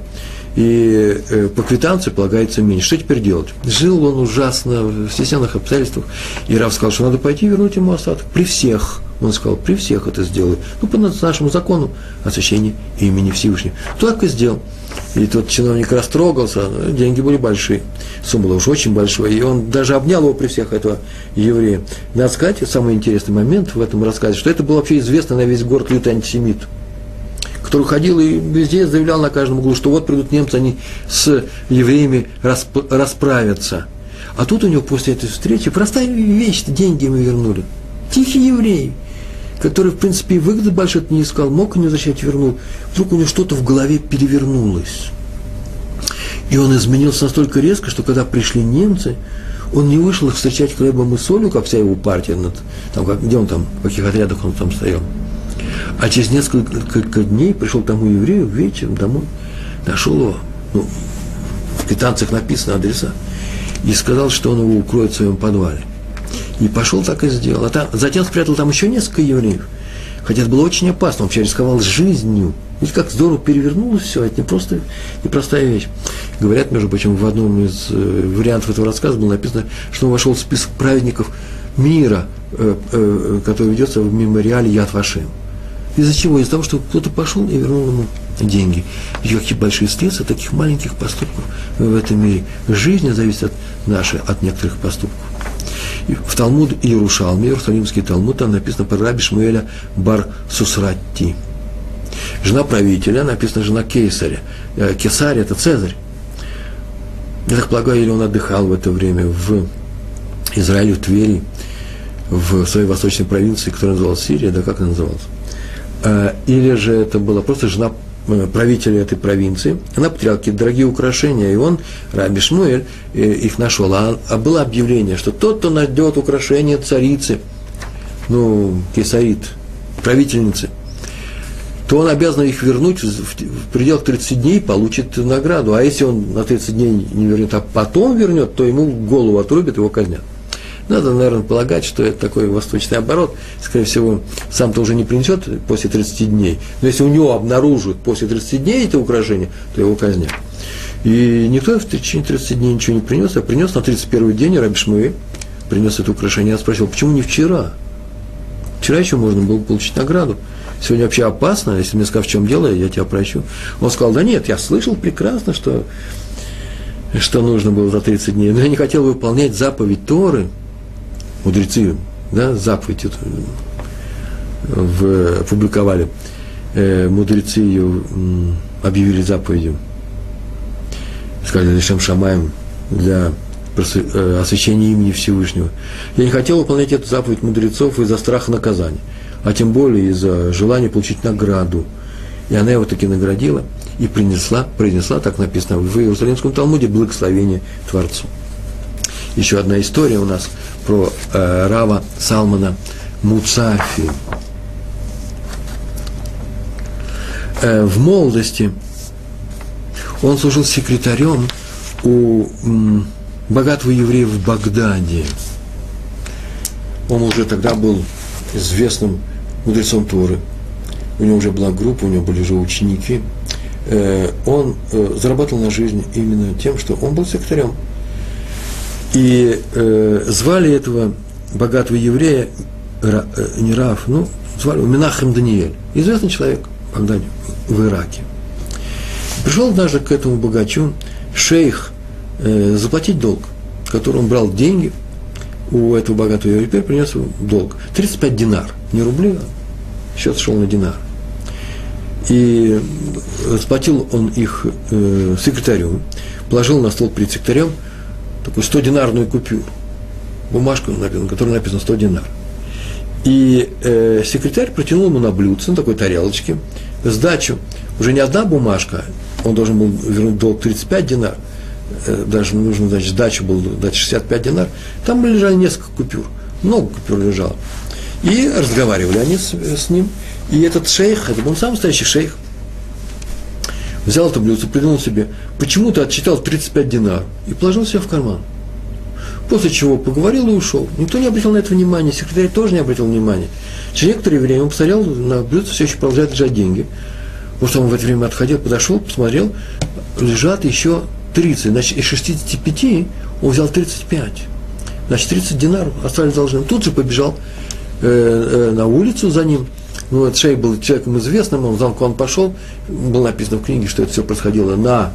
И э, по квитанции полагается меньше. Что теперь делать? Жил он ужасно в стесненных обстоятельствах. И Раф сказал, что надо пойти вернуть ему остаток. При всех. Он сказал, при всех это сделаю. Ну, по нашему закону освящения имени Всевышнего. Так и сделал. И тот чиновник растрогался, деньги были большие. Сумма была уж очень большая. И он даже обнял его при всех этого еврея. Надо сказать, самый интересный момент в этом рассказе, что это был вообще известный на весь город лютый антисемит который ходил и везде заявлял на каждом углу, что вот придут немцы, они с евреями расп- расправятся. А тут у него после этой встречи простая вещь, деньги ему вернули. Тихий еврей – который, в принципе, выгоды большой не искал, мог не возвращать, вернул. Вдруг у него что-то в голове перевернулось. И он изменился настолько резко, что когда пришли немцы, он не вышел их встречать хлебом и солью, как вся его партия, над, там, где он там, в каких отрядах он там стоял. А через несколько дней пришел тому еврею вечером домой, нашел его, ну, в квитанциях написано адреса, и сказал, что он его укроет в своем подвале. И пошел так и сделал. А там, затем спрятал там еще несколько евреев. Хотя это было очень опасно, он вообще рисковал жизнью. Видите, как здорово перевернулось все, это не просто непростая вещь. Говорят, между прочим, в одном из э, вариантов этого рассказа было написано, что он вошел в список праведников мира, э, э, который ведется в мемориале Яд Вашем. Из-за чего? Из-за того, что кто-то пошел и вернул ему деньги. И какие большие следствия таких маленьких поступков в этом мире. Жизнь зависит от нашей, от некоторых поступков. В Талмуд Иерушалме, Иерусалимский Талмуд, там написано про раби Шмуэля Бар Сусратти. Жена правителя, написано жена Кейсаря. Э, Кесарь – это Цезарь. Я так полагаю, или он отдыхал в это время в Израилю Твери, в своей восточной провинции, которая называлась Сирия, да как она называлась? А, или же это была просто жена э, правителя этой провинции, она потеряла какие-то дорогие украшения, и он, Раби Шмуэль, э, их нашел. А, а было объявление, что тот, кто найдет украшение царицы, ну, кесарит, правительницы, то он обязан их вернуть в, в пределах 30 дней, получит награду. А если он на 30 дней не вернет, а потом вернет, то ему голову отрубят, его казнят. Надо, наверное, полагать, что это такой восточный оборот. Скорее всего, сам-то уже не принесет после 30 дней. Но если у него обнаружат после 30 дней это украшение, то его казнят. И никто в течение 30 дней ничего не принес, а принес на 31 день Раби Шмуэ, принес это украшение. Я спросил, почему не вчера? Вчера еще можно было получить награду. Сегодня вообще опасно, если мне скажут, в чем дело, я тебя прощу. Он сказал, да нет, я слышал прекрасно, что, что нужно было за 30 дней, но я не хотел выполнять заповедь Торы – мудрецы, да, заповедь эту в, опубликовали, э, мудрецы ее объявили заповедью, сказали Лишем Шамаем для э, освящения имени Всевышнего. Я не хотел выполнять эту заповедь мудрецов из-за страха наказания, а тем более из-за желания получить награду. И она его таки наградила и принесла, принесла, так написано в Иерусалимском Талмуде, благословение Творцу. Еще одна история у нас про э, Рава Салмана Муцафи. Э, в молодости он служил секретарем у м, богатого еврея в Багдаде. Он уже тогда был известным мудрецом Торы. У него уже была группа, у него были уже ученики. Э, он э, зарабатывал на жизнь именно тем, что он был секретарем и э, звали этого богатого еврея, Ра, э, не Раф, ну, звали его Минахем Даниэль, известный человек в в Ираке. Пришел однажды к этому богачу шейх э, заплатить долг, который он брал деньги у этого богатого еврея, теперь принес ему долг. 35 динар, не рубли, а счет шел на динар. И сплатил он их э, секретарю, положил на стол перед секретарем – такую 100-динарную купюру, бумажку, на которой написано 100 динар. И э, секретарь протянул ему на блюдце, на такой тарелочке, сдачу. Уже не одна бумажка, он должен был вернуть долг 35 динар, э, даже нужно, значит, сдачу был дать 65 динар. Там лежали несколько купюр, много купюр лежало. И разговаривали они с, с ним. И этот шейх, это был самый настоящий шейх, взял это блюдце, придумал себе, почему-то отчитал 35 динар и положил себе в карман. После чего поговорил и ушел. Никто не обратил на это внимания, секретарь тоже не обратил внимания. Через некоторое время он посмотрел на блюдце, все еще продолжает лежать деньги. Может, он в это время отходил, подошел, посмотрел, лежат еще 30. Значит, из 65 он взял 35. Значит, 30 динаров остались должны. Тут же побежал э, э, на улицу за ним, ну, этот шейх был человеком известным, он знал, куда он пошел. Было написано в книге, что это все происходило на,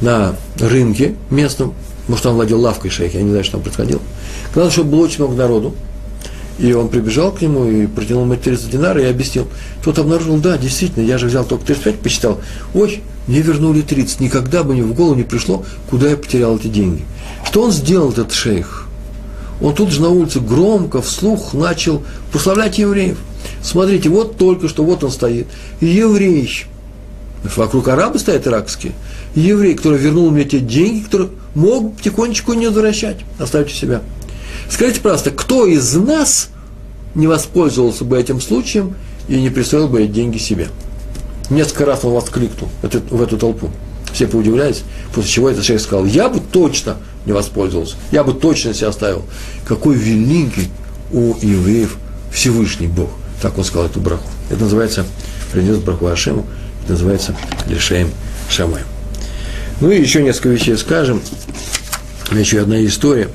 на рынке местном. Может, он владел лавкой шейха, я не знаю, что там происходило. Когда что было очень много народу, и он прибежал к нему и протянул ему 30 динаров и объяснил. Тот обнаружил, да, действительно, я же взял только 35, посчитал. Ой, мне вернули 30. Никогда бы мне в голову не пришло, куда я потерял эти деньги. Что он сделал, этот шейх? Он тут же на улице громко, вслух начал прославлять евреев. Смотрите, вот только что, вот он стоит. Еврей. Вокруг арабы стоят иракские. Еврей, который вернул мне те деньги, которые мог тихонечко не возвращать. Оставьте себя. Скажите, пожалуйста, кто из нас не воспользовался бы этим случаем и не присвоил бы эти деньги себе? Несколько раз он воскликнул в эту толпу. Все поудивлялись, после чего этот человек сказал, я бы точно не воспользовался, я бы точно себя оставил. Какой великий у евреев Всевышний Бог – так он сказал эту браху. Это называется, принес браху Ашему, это называется Лишеем Шамаем. Ну и еще несколько вещей скажем. Еще одна история.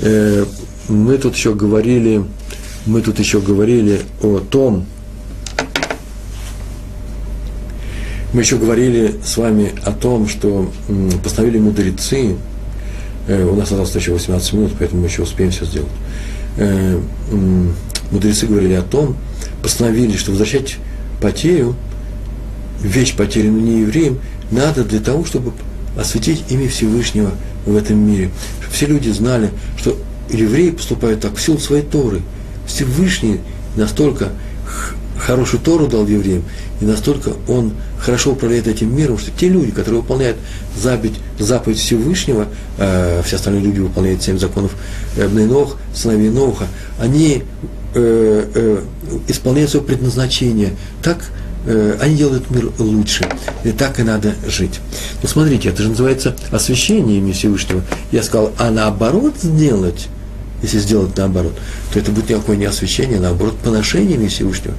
Э, мы тут еще говорили, мы тут еще говорили о том, мы еще говорили с вами о том, что постановили мудрецы, э, у нас осталось еще 18 минут, поэтому мы еще успеем все сделать. Э, мудрецы говорили о том, постановили, что возвращать потерю, вещь потерянную не евреям, надо для того, чтобы осветить имя Всевышнего в этом мире. Чтобы все люди знали, что евреи поступают так в силу своей Торы. Всевышний настолько хорошую Тору дал евреям, и настолько он хорошо управляет этим миром, что те люди, которые выполняют заповедь, заповедь Всевышнего, э, все остальные люди выполняют семь законов э, Бнейнох, сыновей Ноуха, они э, э, исполняют свое предназначение так, э, они делают мир лучше. И так и надо жить. Но смотрите, это же называется освящение имени Всевышнего. Я сказал, а наоборот сделать, если сделать наоборот, то это будет никакое не освящение, а наоборот поношение Всевышнего.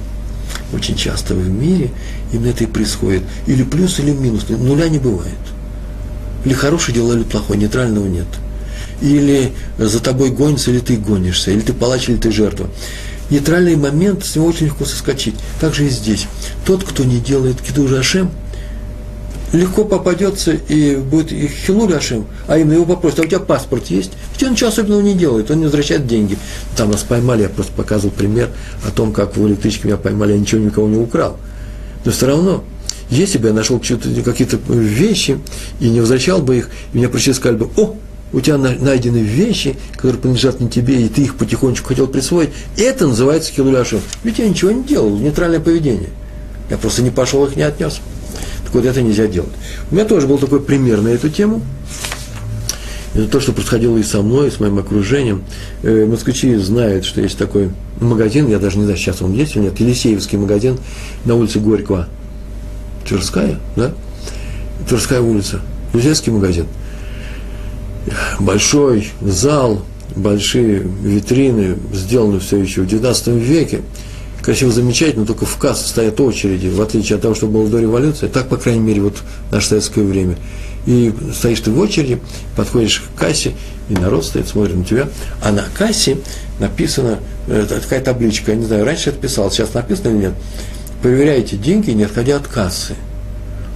Очень часто в мире именно это и происходит. Или плюс, или минус. Нуля не бывает. Или хорошее дело, или плохое, нейтрального нет. Или за тобой гонится, или ты гонишься, или ты палач, или ты жертва. Нейтральный момент, с него очень легко соскочить. Так же и здесь. Тот, кто не делает киду Ашем – легко попадется и будет и хилуль Ашем, а именно его попросят, а у тебя паспорт есть? Ведь он ничего особенного не делает, он не возвращает деньги. Там нас поймали, я просто показывал пример о том, как в электричке меня поймали, я ничего никого не украл. Но все равно, если бы я нашел какие-то вещи и не возвращал бы их, меня пришли и сказали бы, о, у тебя найдены вещи, которые принадлежат не тебе, и ты их потихонечку хотел присвоить, это называется хилуляшем. Ведь я ничего не делал, нейтральное поведение. Я просто не пошел, их не отнес вот это нельзя делать. У меня тоже был такой пример на эту тему. Это то, что происходило и со мной, и с моим окружением. Э, москвичи знают, что есть такой магазин, я даже не знаю, сейчас он есть или нет, Елисеевский магазин на улице Горького. Тверская, да? Тверская улица. Елисеевский магазин. Большой зал, большие витрины, сделаны все еще в 19 веке красиво, замечательно, только в кассу стоят очереди, в отличие от того, что было до революции, так, по крайней мере, вот наше советское время. И стоишь ты в очереди, подходишь к кассе, и народ стоит, смотрит на тебя, а на кассе написано, это такая табличка, я не знаю, раньше это писал, сейчас написано или нет, проверяйте деньги, не отходя от кассы.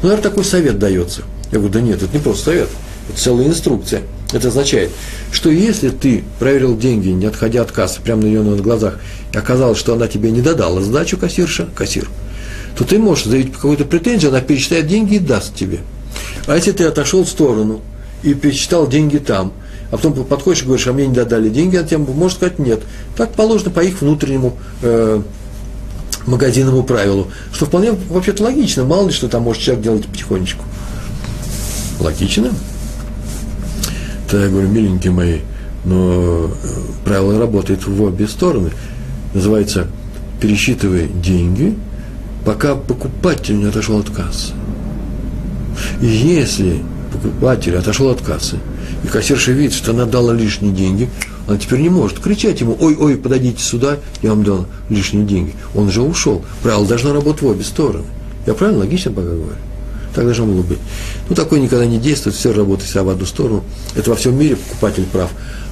Ну, наверное, такой совет дается. Я говорю, да нет, это не просто совет, целая инструкция – это означает, что если ты проверил деньги, не отходя от кассы, прямо на ее на глазах, и оказалось, что она тебе не додала сдачу кассирша, кассир, то ты можешь заявить какую-то претензию, она перечитает деньги и даст тебе. А если ты отошел в сторону и перечитал деньги там, а потом подходишь и говоришь, а мне не додали деньги, а тем может сказать нет. Так положено по их внутреннему э, магазинному правилу, что вполне вообще-то логично, мало ли что там может человек делать потихонечку. Логично? Тогда я говорю, миленькие мои, но э, правило работает в обе стороны. Называется пересчитывай деньги, пока покупатель не отошел от кассы. И если покупатель отошел от кассы, и кассирша видит, что она дала лишние деньги, она теперь не может кричать ему, ой, ой, подойдите сюда, я вам дал лишние деньги. Он же ушел. Правило должно работать в обе стороны. Я правильно, логично пока говорю? Так должно было быть. Ну, такое никогда не действует, все работает вся в одну сторону. Это во всем мире покупатель прав,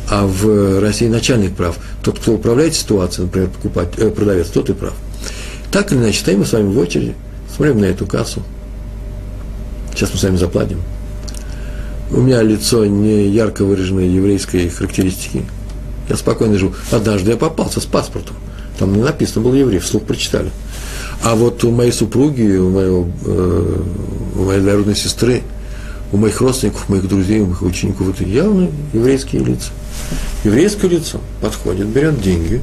а в России начальник прав. Тот, кто управляет ситуацией, например, покупать, э, продавец, тот и прав. Так или иначе, стоим мы с вами в очереди, смотрим на эту кассу. Сейчас мы с вами заплатим. У меня лицо не ярко выраженной еврейской характеристики. Я спокойно живу. Однажды я попался с паспортом. Там не написано было еврей, вслух прочитали. А вот у моей супруги, у, моего, э, у моей двоюродной сестры, у моих родственников, моих друзей, у моих учеников, это явно еврейские лица. Еврейское лицо подходит, берет деньги,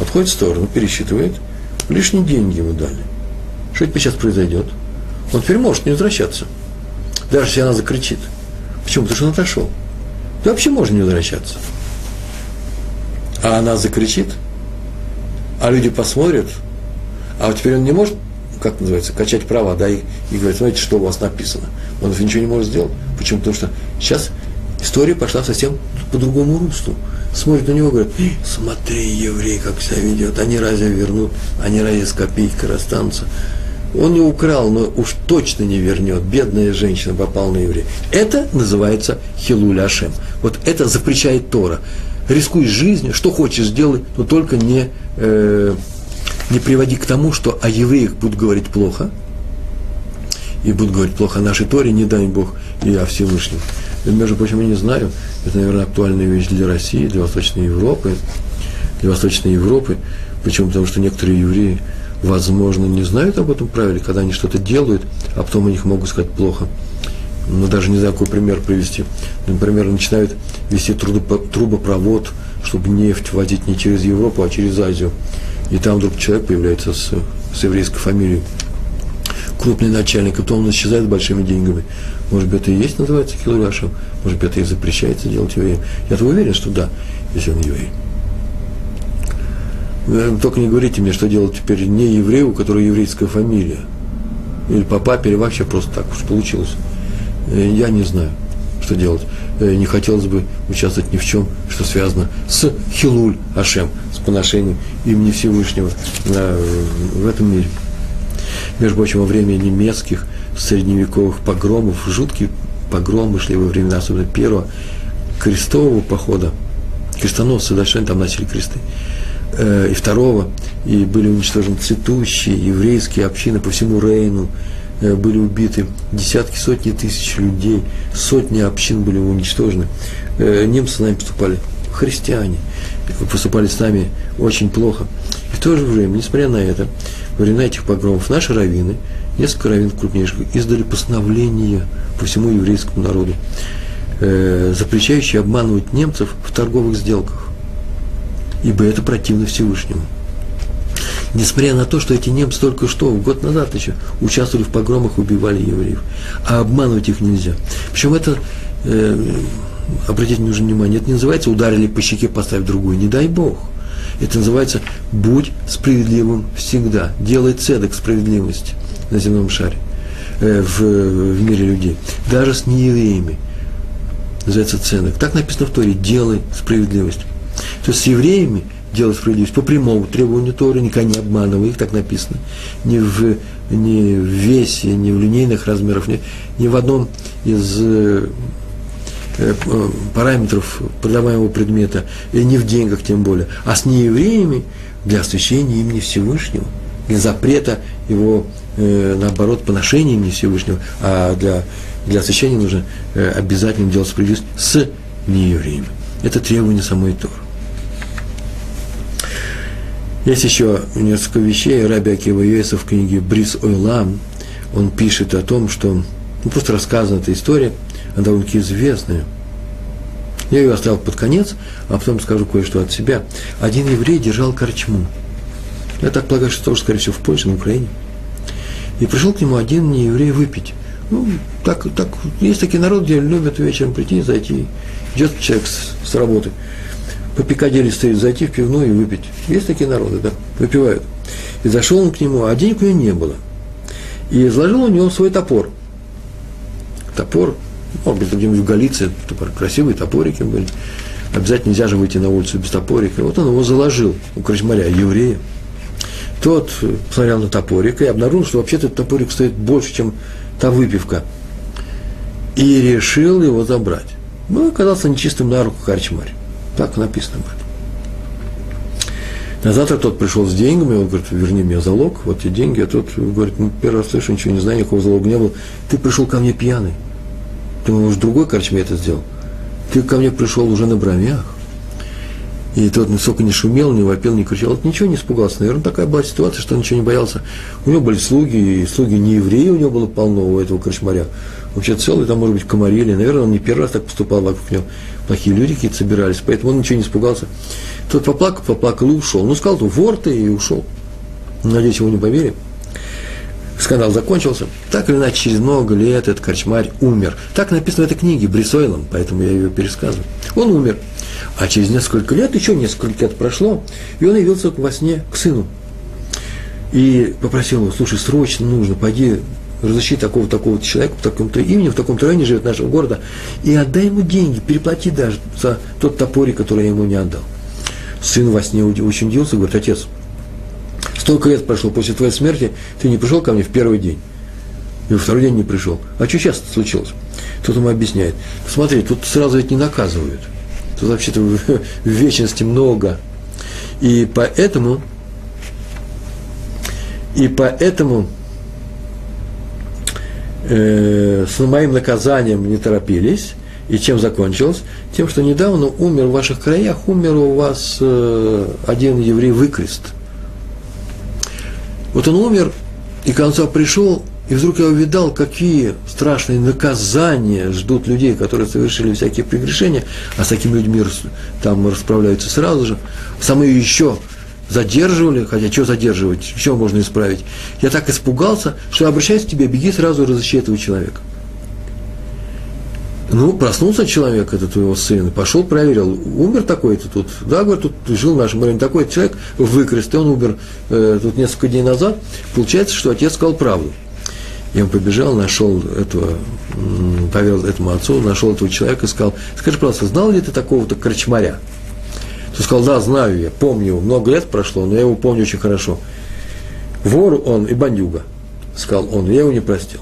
отходит в сторону, пересчитывает, лишние деньги ему дали. Что теперь сейчас произойдет? Он теперь может не возвращаться. Даже если она закричит. Почему? Потому что он отошел. Ты вообще можно не возвращаться. А она закричит, а люди посмотрят, а вот теперь он не может, как называется, качать права, да, и, и говорить, смотрите, что у вас написано. Он ничего не может сделать. Почему? Потому что сейчас история пошла совсем по другому руслу. Смотрит на него и говорит, смотри, еврей, как себя ведет, они разве вернут, они разве с копейкой расстанутся. Он не украл, но уж точно не вернет. Бедная женщина попала на еврея. Это называется хилуль Ашем. Вот это запрещает Тора. Рискуй жизнью, что хочешь сделать, но только не э, не приводи к тому, что о евреях будут говорить плохо, и будут говорить плохо о нашей Торе, не дай Бог, и о Всевышнем. И, между прочим, я не знаю, это, наверное, актуальная вещь для России, для Восточной Европы, для Восточной Европы. Почему? Потому что некоторые евреи, возможно, не знают об этом правиле, когда они что-то делают, а потом о них могут сказать плохо. Но даже не знаю, какой пример привести. Например, начинают вести трубопровод чтобы нефть возить не через Европу, а через Азию. И там вдруг человек появляется с, с еврейской фамилией, крупный начальник, и потом он исчезает с большими деньгами. Может быть, это и есть называется Хилуляшем, может быть, это и запрещается делать евреем. Я-то уверен, что да, если он еврей. Только не говорите мне, что делать теперь не еврею, у которого еврейская фамилия. Или по папе, или вообще просто так уж получилось. Э, я не знаю, что делать. Э, не хотелось бы участвовать ни в чем, что связано с Хилуль Ашем, с поношением имени Всевышнего в этом мире. Между прочим, во время немецких средневековых погромов, жуткие погромы шли во времена, особенно первого крестового похода, крестоносцы дошли, там начали кресты, э, и второго, и были уничтожены цветущие еврейские общины по всему Рейну, были убиты десятки, сотни тысяч людей, сотни общин были уничтожены. Э, немцы с нами поступали, христиане, поступали с нами очень плохо. И в то же время, несмотря на это, во времена этих погромов наши раввины, несколько раввинов крупнейших, издали постановление по всему еврейскому народу, э, запрещающее обманывать немцев в торговых сделках, ибо это противно Всевышнему. Несмотря на то, что эти немцы только что, год назад еще, участвовали в погромах, убивали евреев. А обманывать их нельзя. Причем это, э, обратите нужно внимание, это не называется ударили по щеке, поставив другую. Не дай Бог. Это называется «будь справедливым всегда». Делай цедок справедливости на земном шаре, э, в, в мире людей. Даже с неевреями. Называется цедок. Так написано в Торе «делай справедливость». То есть с евреями делай справедливость по прямому требованию Торы, никогда не обманывай их, так написано. Ни в, ни в весе, ни в линейных размерах, ни, ни в одном из э, Э, параметров продаваемого предмета, и не в деньгах тем более, а с неевреями для освящения имени Всевышнего, для запрета его, э, наоборот, поношения имени Всевышнего, а для, для освящения нужно обязательно делать справедливость с неевреями. Это требование самой Торы. Есть еще несколько вещей. Раби Акива Йосиф в книге «Брис Ойлам» он пишет о том, что ну, просто рассказана эта история – она довольно-таки известная. Я ее оставил под конец, а потом скажу кое-что от себя. Один еврей держал корчму. Я так полагаю, что тоже, скорее всего, в Польше, на Украине. И пришел к нему один нееврей выпить. Ну, так, так, есть такие народы, где любят вечером прийти, зайти. Идет человек с, с работы, по Пикадилли стоит, зайти в пивную и выпить. Есть такие народы, да, выпивают. И зашел он к нему, а денег у него не было. И изложил у него свой топор. Топор может быть, где-нибудь в Галиции топор, красивые топорики были. Обязательно нельзя же выйти на улицу без топорика. Вот он его заложил у крачмаря, еврея. Тот посмотрел на топорик и обнаружил, что вообще-то этот топорик стоит больше, чем та выпивка. И решил его забрать. Ну, оказался нечистым на руку корчмарь. Так написано этом. На завтра тот пришел с деньгами, он говорит, верни мне залог, вот эти деньги, а тот говорит, ну, первый раз слышу, ничего не знаю, никакого залога не было. Ты пришел ко мне пьяный. Ты, может, другой корчме это сделал. Ты ко мне пришел уже на бровях. И тот насколько не шумел, не вопил, не кричал. Вот ничего не испугался. Наверное, такая была ситуация, что он ничего не боялся. У него были слуги, и слуги не евреи у него было полно, у этого крышмаря. Вообще целый, там, может быть, комарили. Наверное, он не первый раз так поступал, вокруг него плохие люди какие-то собирались, поэтому он ничего не испугался. Тот поплакал, поплакал и ушел. Ну, сказал, вор ты, и ушел. Надеюсь, его не поверили скандал закончился. Так или иначе, через много лет этот корчмарь умер. Так написано в этой книге Брисойлом, поэтому я ее пересказываю. Он умер. А через несколько лет, еще несколько лет прошло, и он явился во сне к сыну. И попросил его, слушай, срочно нужно, пойди разыщи такого такого человека в таком-то имени, в таком-то районе живет нашего города, и отдай ему деньги, переплати даже за тот топорик, который я ему не отдал. Сын во сне очень удивился, говорит, отец, Столько лет прошло после твоей смерти, ты не пришел ко мне в первый день. И во второй день не пришел. А что сейчас случилось? Тут ему объясняет. Смотри, тут сразу ведь не наказывают. Тут вообще-то в *laughs* вечности много. И поэтому, и поэтому э, с моим наказанием не торопились. И чем закончилось? Тем, что недавно умер в ваших краях, умер у вас э, один еврей выкрест – вот он умер, и к концу пришел, И вдруг я увидал, какие страшные наказания ждут людей, которые совершили всякие прегрешения, а с такими людьми там расправляются сразу же. Самые еще задерживали, хотя что задерживать, все можно исправить. Я так испугался, что обращаюсь к тебе, беги сразу разыщи этого человека. Ну, проснулся человек, этот его сын, пошел, проверил, умер такой-то тут. Да, говорит, тут жил наш Марин такой человек в выкресте, он умер э, тут несколько дней назад. Получается, что отец сказал правду. И он побежал, нашел этого, поверил этому отцу, нашел этого человека и сказал, скажи, пожалуйста, знал ли ты такого-то корчмаря? Тот сказал, да, знаю я, помню много лет прошло, но я его помню очень хорошо. Вор он и бандюга, сказал он, я его не простил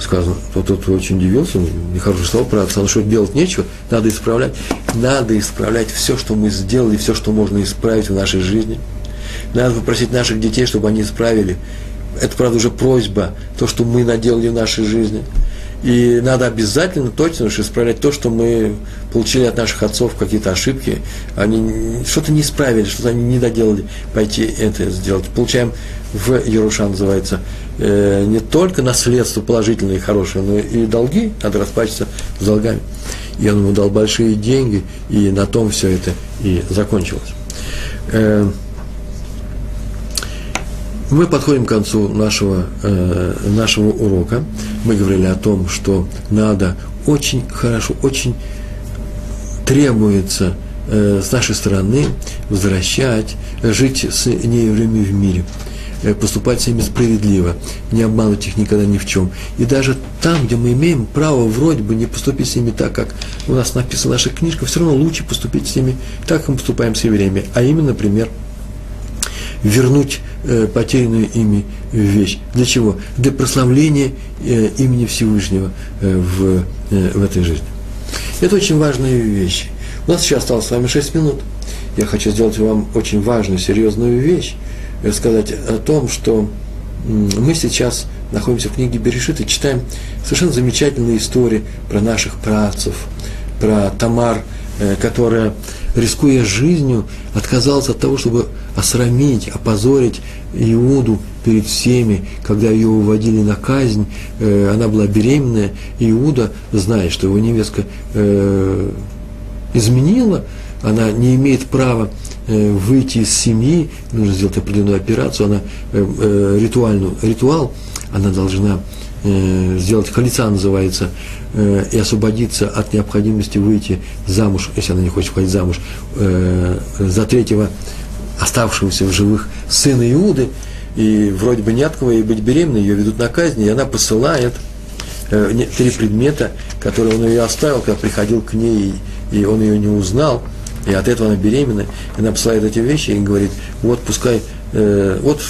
сказано, тот, тот очень удивился, нехорошее слово про отца, ну что делать нечего, надо исправлять. Надо исправлять все, что мы сделали, все, что можно исправить в нашей жизни. Надо попросить наших детей, чтобы они исправили. Это, правда, уже просьба, то, что мы наделали в нашей жизни. И надо обязательно точно уж исправлять то, что мы получили от наших отцов, какие-то ошибки. Они что-то не исправили, что-то они не доделали, пойти это сделать. Получаем в Яруша называется э, не только наследство положительное и хорошее, но и долги, надо расплачиваться с долгами. И он ему дал большие деньги, и на том все это и закончилось. Э, мы подходим к концу нашего, э, нашего урока. Мы говорили о том, что надо очень хорошо, очень требуется э, с нашей стороны возвращать, жить с неевреями в мире э, поступать с ними справедливо, не обманывать их никогда ни в чем. И даже там, где мы имеем право вроде бы не поступить с ними так, как у нас написано в наших книжках, все равно лучше поступить с ними так, как мы поступаем с евреями. А именно, например, вернуть э, потерянную ими вещь. Для чего? Для прославления э, имени Всевышнего э, в, э, в этой жизни. Это очень важные вещи. У нас сейчас осталось с вами 6 минут. Я хочу сделать вам очень важную, серьезную вещь. Э, сказать о том, что мы сейчас находимся в книге Берешит и читаем совершенно замечательные истории про наших працев, про Тамар, э, которая, рискуя жизнью, отказалась от того, чтобы осрамить, опозорить Иуду перед всеми, когда ее уводили на казнь, э, она была беременная, Иуда, зная, что его невестка э, изменила, она не имеет права э, выйти из семьи, нужно сделать определенную операцию, она ритуальную, ритуал, она должна сделать халица называется, и освободиться от необходимости выйти замуж, если она не хочет выходить замуж, за третьего оставшегося в живых сына Иуды, и вроде бы не от кого ей быть беременной, ее ведут на казнь, и она посылает э, три предмета, которые он ее оставил, когда приходил к ней, и он ее не узнал, и от этого она беременна, и она посылает эти вещи и говорит, вот пускай, э, вот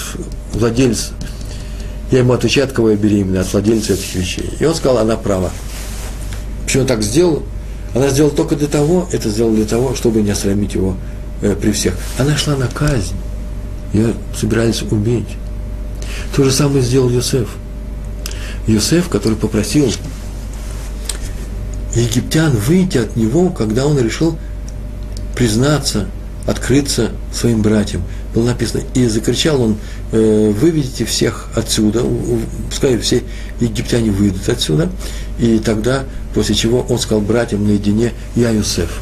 владелец, я ему отвечаю, от кого я беременна, от владельца этих вещей. И он сказал, она права. Почему он так сделал? Она сделала только для того, это сделала для того, чтобы не осрамить его э, при всех. Она шла на казнь. Ее собирались убить. То же самое сделал Йосеф. Йосеф, который попросил египтян выйти от него, когда он решил признаться, открыться своим братьям. Было написано, и закричал он, э, выведите всех отсюда, пускай все египтяне выйдут отсюда, и тогда, после чего он сказал братьям наедине, я Юсеф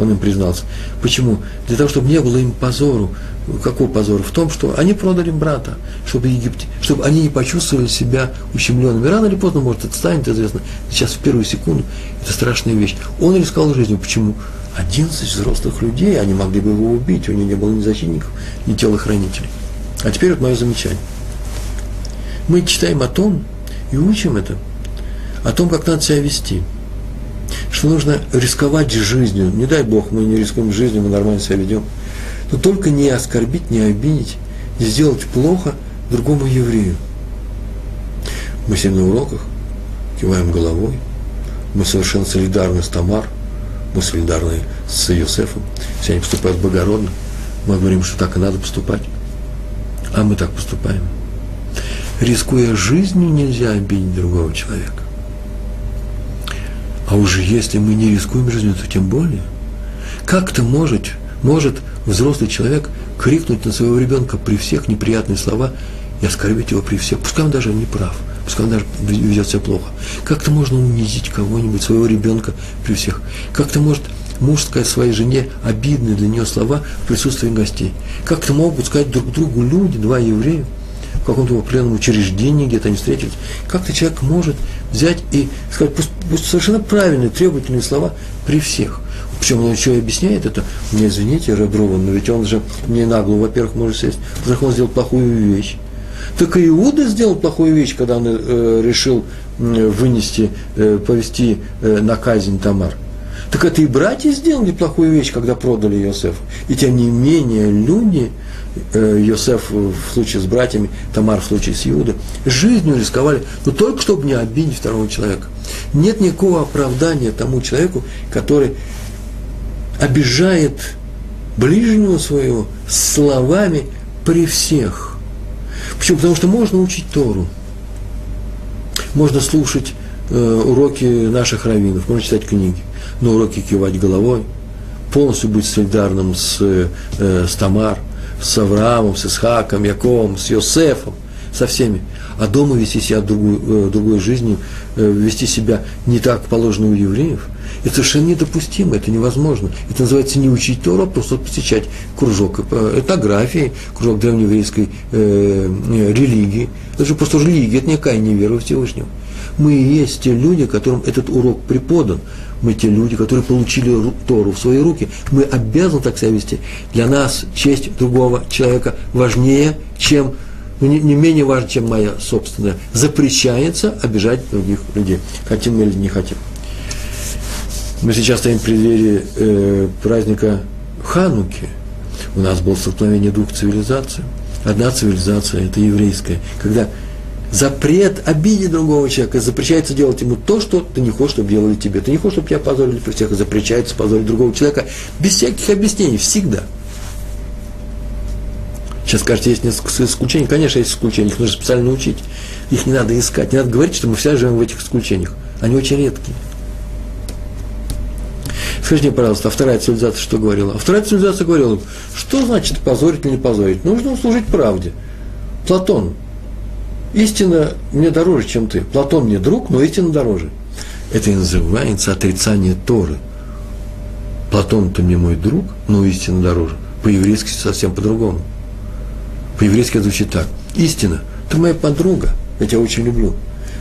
он им признался. Почему? Для того, чтобы не было им позору. Какой позор? В том, что они продали брата, чтобы, Египте, чтобы они не почувствовали себя ущемленными. Рано или поздно, может, это станет известно. Сейчас в первую секунду это страшная вещь. Он рисковал жизнью. Почему? 11 взрослых людей, они могли бы его убить, у него не было ни защитников, ни телохранителей. А теперь вот мое замечание. Мы читаем о том и учим это, о том, как надо себя вести – что нужно рисковать жизнью. Не дай Бог, мы не рискуем жизнью, мы нормально себя ведем. Но только не оскорбить, не обидеть, не сделать плохо другому еврею. Мы сегодня на уроках киваем головой, мы совершенно солидарны с Тамар, мы солидарны с Иосифом, все они поступают благородно, мы говорим, что так и надо поступать, а мы так поступаем. Рискуя жизнью, нельзя обидеть другого человека. А уже если мы не рискуем жизнью, то тем более. Как-то может, может взрослый человек крикнуть на своего ребенка при всех неприятные слова и оскорбить его при всех. Пускай он даже не прав, пускай он даже ведет себя плохо. Как-то можно унизить кого-нибудь, своего ребенка при всех. Как-то может муж сказать своей жене обидные для нее слова в присутствии гостей. Как-то могут сказать друг другу люди, два еврея, в каком-то определенном учреждении, где-то они встретились. Как-то человек может взять и сказать пусть, пусть совершенно правильные, требовательные слова при всех. Причем он еще и объясняет это, мне извините, Реброван, но ведь он же не нагло, во-первых, может сесть, во-вторых, он сделал плохую вещь. Так и Иуда сделал плохую вещь, когда он э, решил э, вынести, э, повести э, на казнь Тамар. Так это и братья сделали плохую вещь, когда продали Йосеф. И тем не менее люди, э, Йосеф в случае с братьями, Тамар в случае с Иудой, жизнью рисковали, но только чтобы не обидеть второго человека. Нет никакого оправдания тому человеку, который обижает ближнего своего словами при всех. Почему? Потому что можно учить Тору, можно слушать э, уроки наших раввинов, можно читать книги, но уроки кивать головой, полностью быть солидарным с, э, с Тамар, с Авраамом, с Исхаком, Яковом, с Йосефом, со всеми. А дома вести себя другой, э, другой жизнью, э, вести себя не так положено у евреев – это совершенно недопустимо, это невозможно. Это называется не учить Тору, а просто посещать кружок этнографии, кружок древнееврейской э, религии. Это же просто религия, это никакая не вера в Всевышнего. Мы и есть те люди, которым этот урок преподан. Мы те люди, которые получили Тору в свои руки. Мы обязаны так себя вести. Для нас честь другого человека важнее, чем ну, не, не менее важно, чем моя собственная. Запрещается обижать других людей. Хотим мы или не хотим. Мы сейчас стоим в преддверии э, праздника Хануки. У нас было столкновение двух цивилизаций. Одна цивилизация – это еврейская, когда запрет обидеть другого человека, запрещается делать ему то, что ты не хочешь, чтобы делали тебе. Ты не хочешь, чтобы тебя позорили при всех, запрещается позорить другого человека без всяких объяснений, всегда. Сейчас скажете, есть несколько исключений. Конечно, есть исключения, их нужно специально учить. Их не надо искать. Не надо говорить, что мы все живем в этих исключениях. Они очень редкие. Скажите мне, пожалуйста, а вторая цивилизация что говорила? А вторая цивилизация говорила, что значит позорить или не позорить? Нужно служить правде. Платон, истина мне дороже, чем ты. Платон мне друг, но истина дороже. Это и называется отрицание Торы. Платон-то мне мой друг, но истина дороже. По-еврейски совсем по-другому. По-еврейски звучит так. Истина, ты моя подруга, я тебя очень люблю.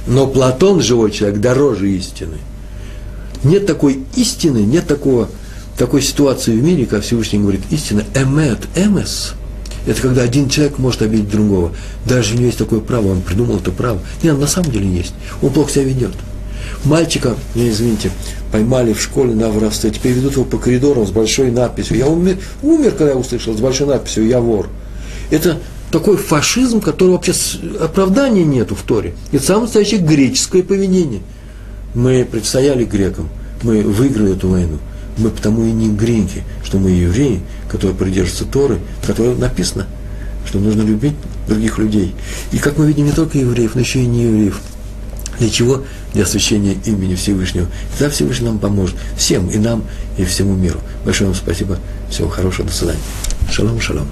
Но Платон, живой человек, дороже истины. Нет такой истины, нет такого, такой ситуации в мире, как Всевышний говорит, истина, эмет, эмес. Это когда один человек может обидеть другого. Даже у него есть такое право, он придумал это право. Нет, на самом деле есть. Он плохо себя ведет. Мальчика, не извините, поймали в школе на воровстве, теперь ведут его по коридорам с большой надписью. Я умер, умер, когда я услышал, с большой надписью «Я вор». Это такой фашизм, который вообще оправдания нету в Торе. Это самое настоящее греческое поведение – мы предстояли грекам, мы выиграли эту войну. Мы потому и не греки, что мы евреи, которые придерживаются Торы, в которой написано, что нужно любить других людей. И как мы видим, не только евреев, но еще и не евреев. Для чего? Для освящения имени Всевышнего. Тогда Всевышний нам поможет. Всем, и нам, и всему миру. Большое вам спасибо. Всего хорошего. До свидания. Шалом, шалом.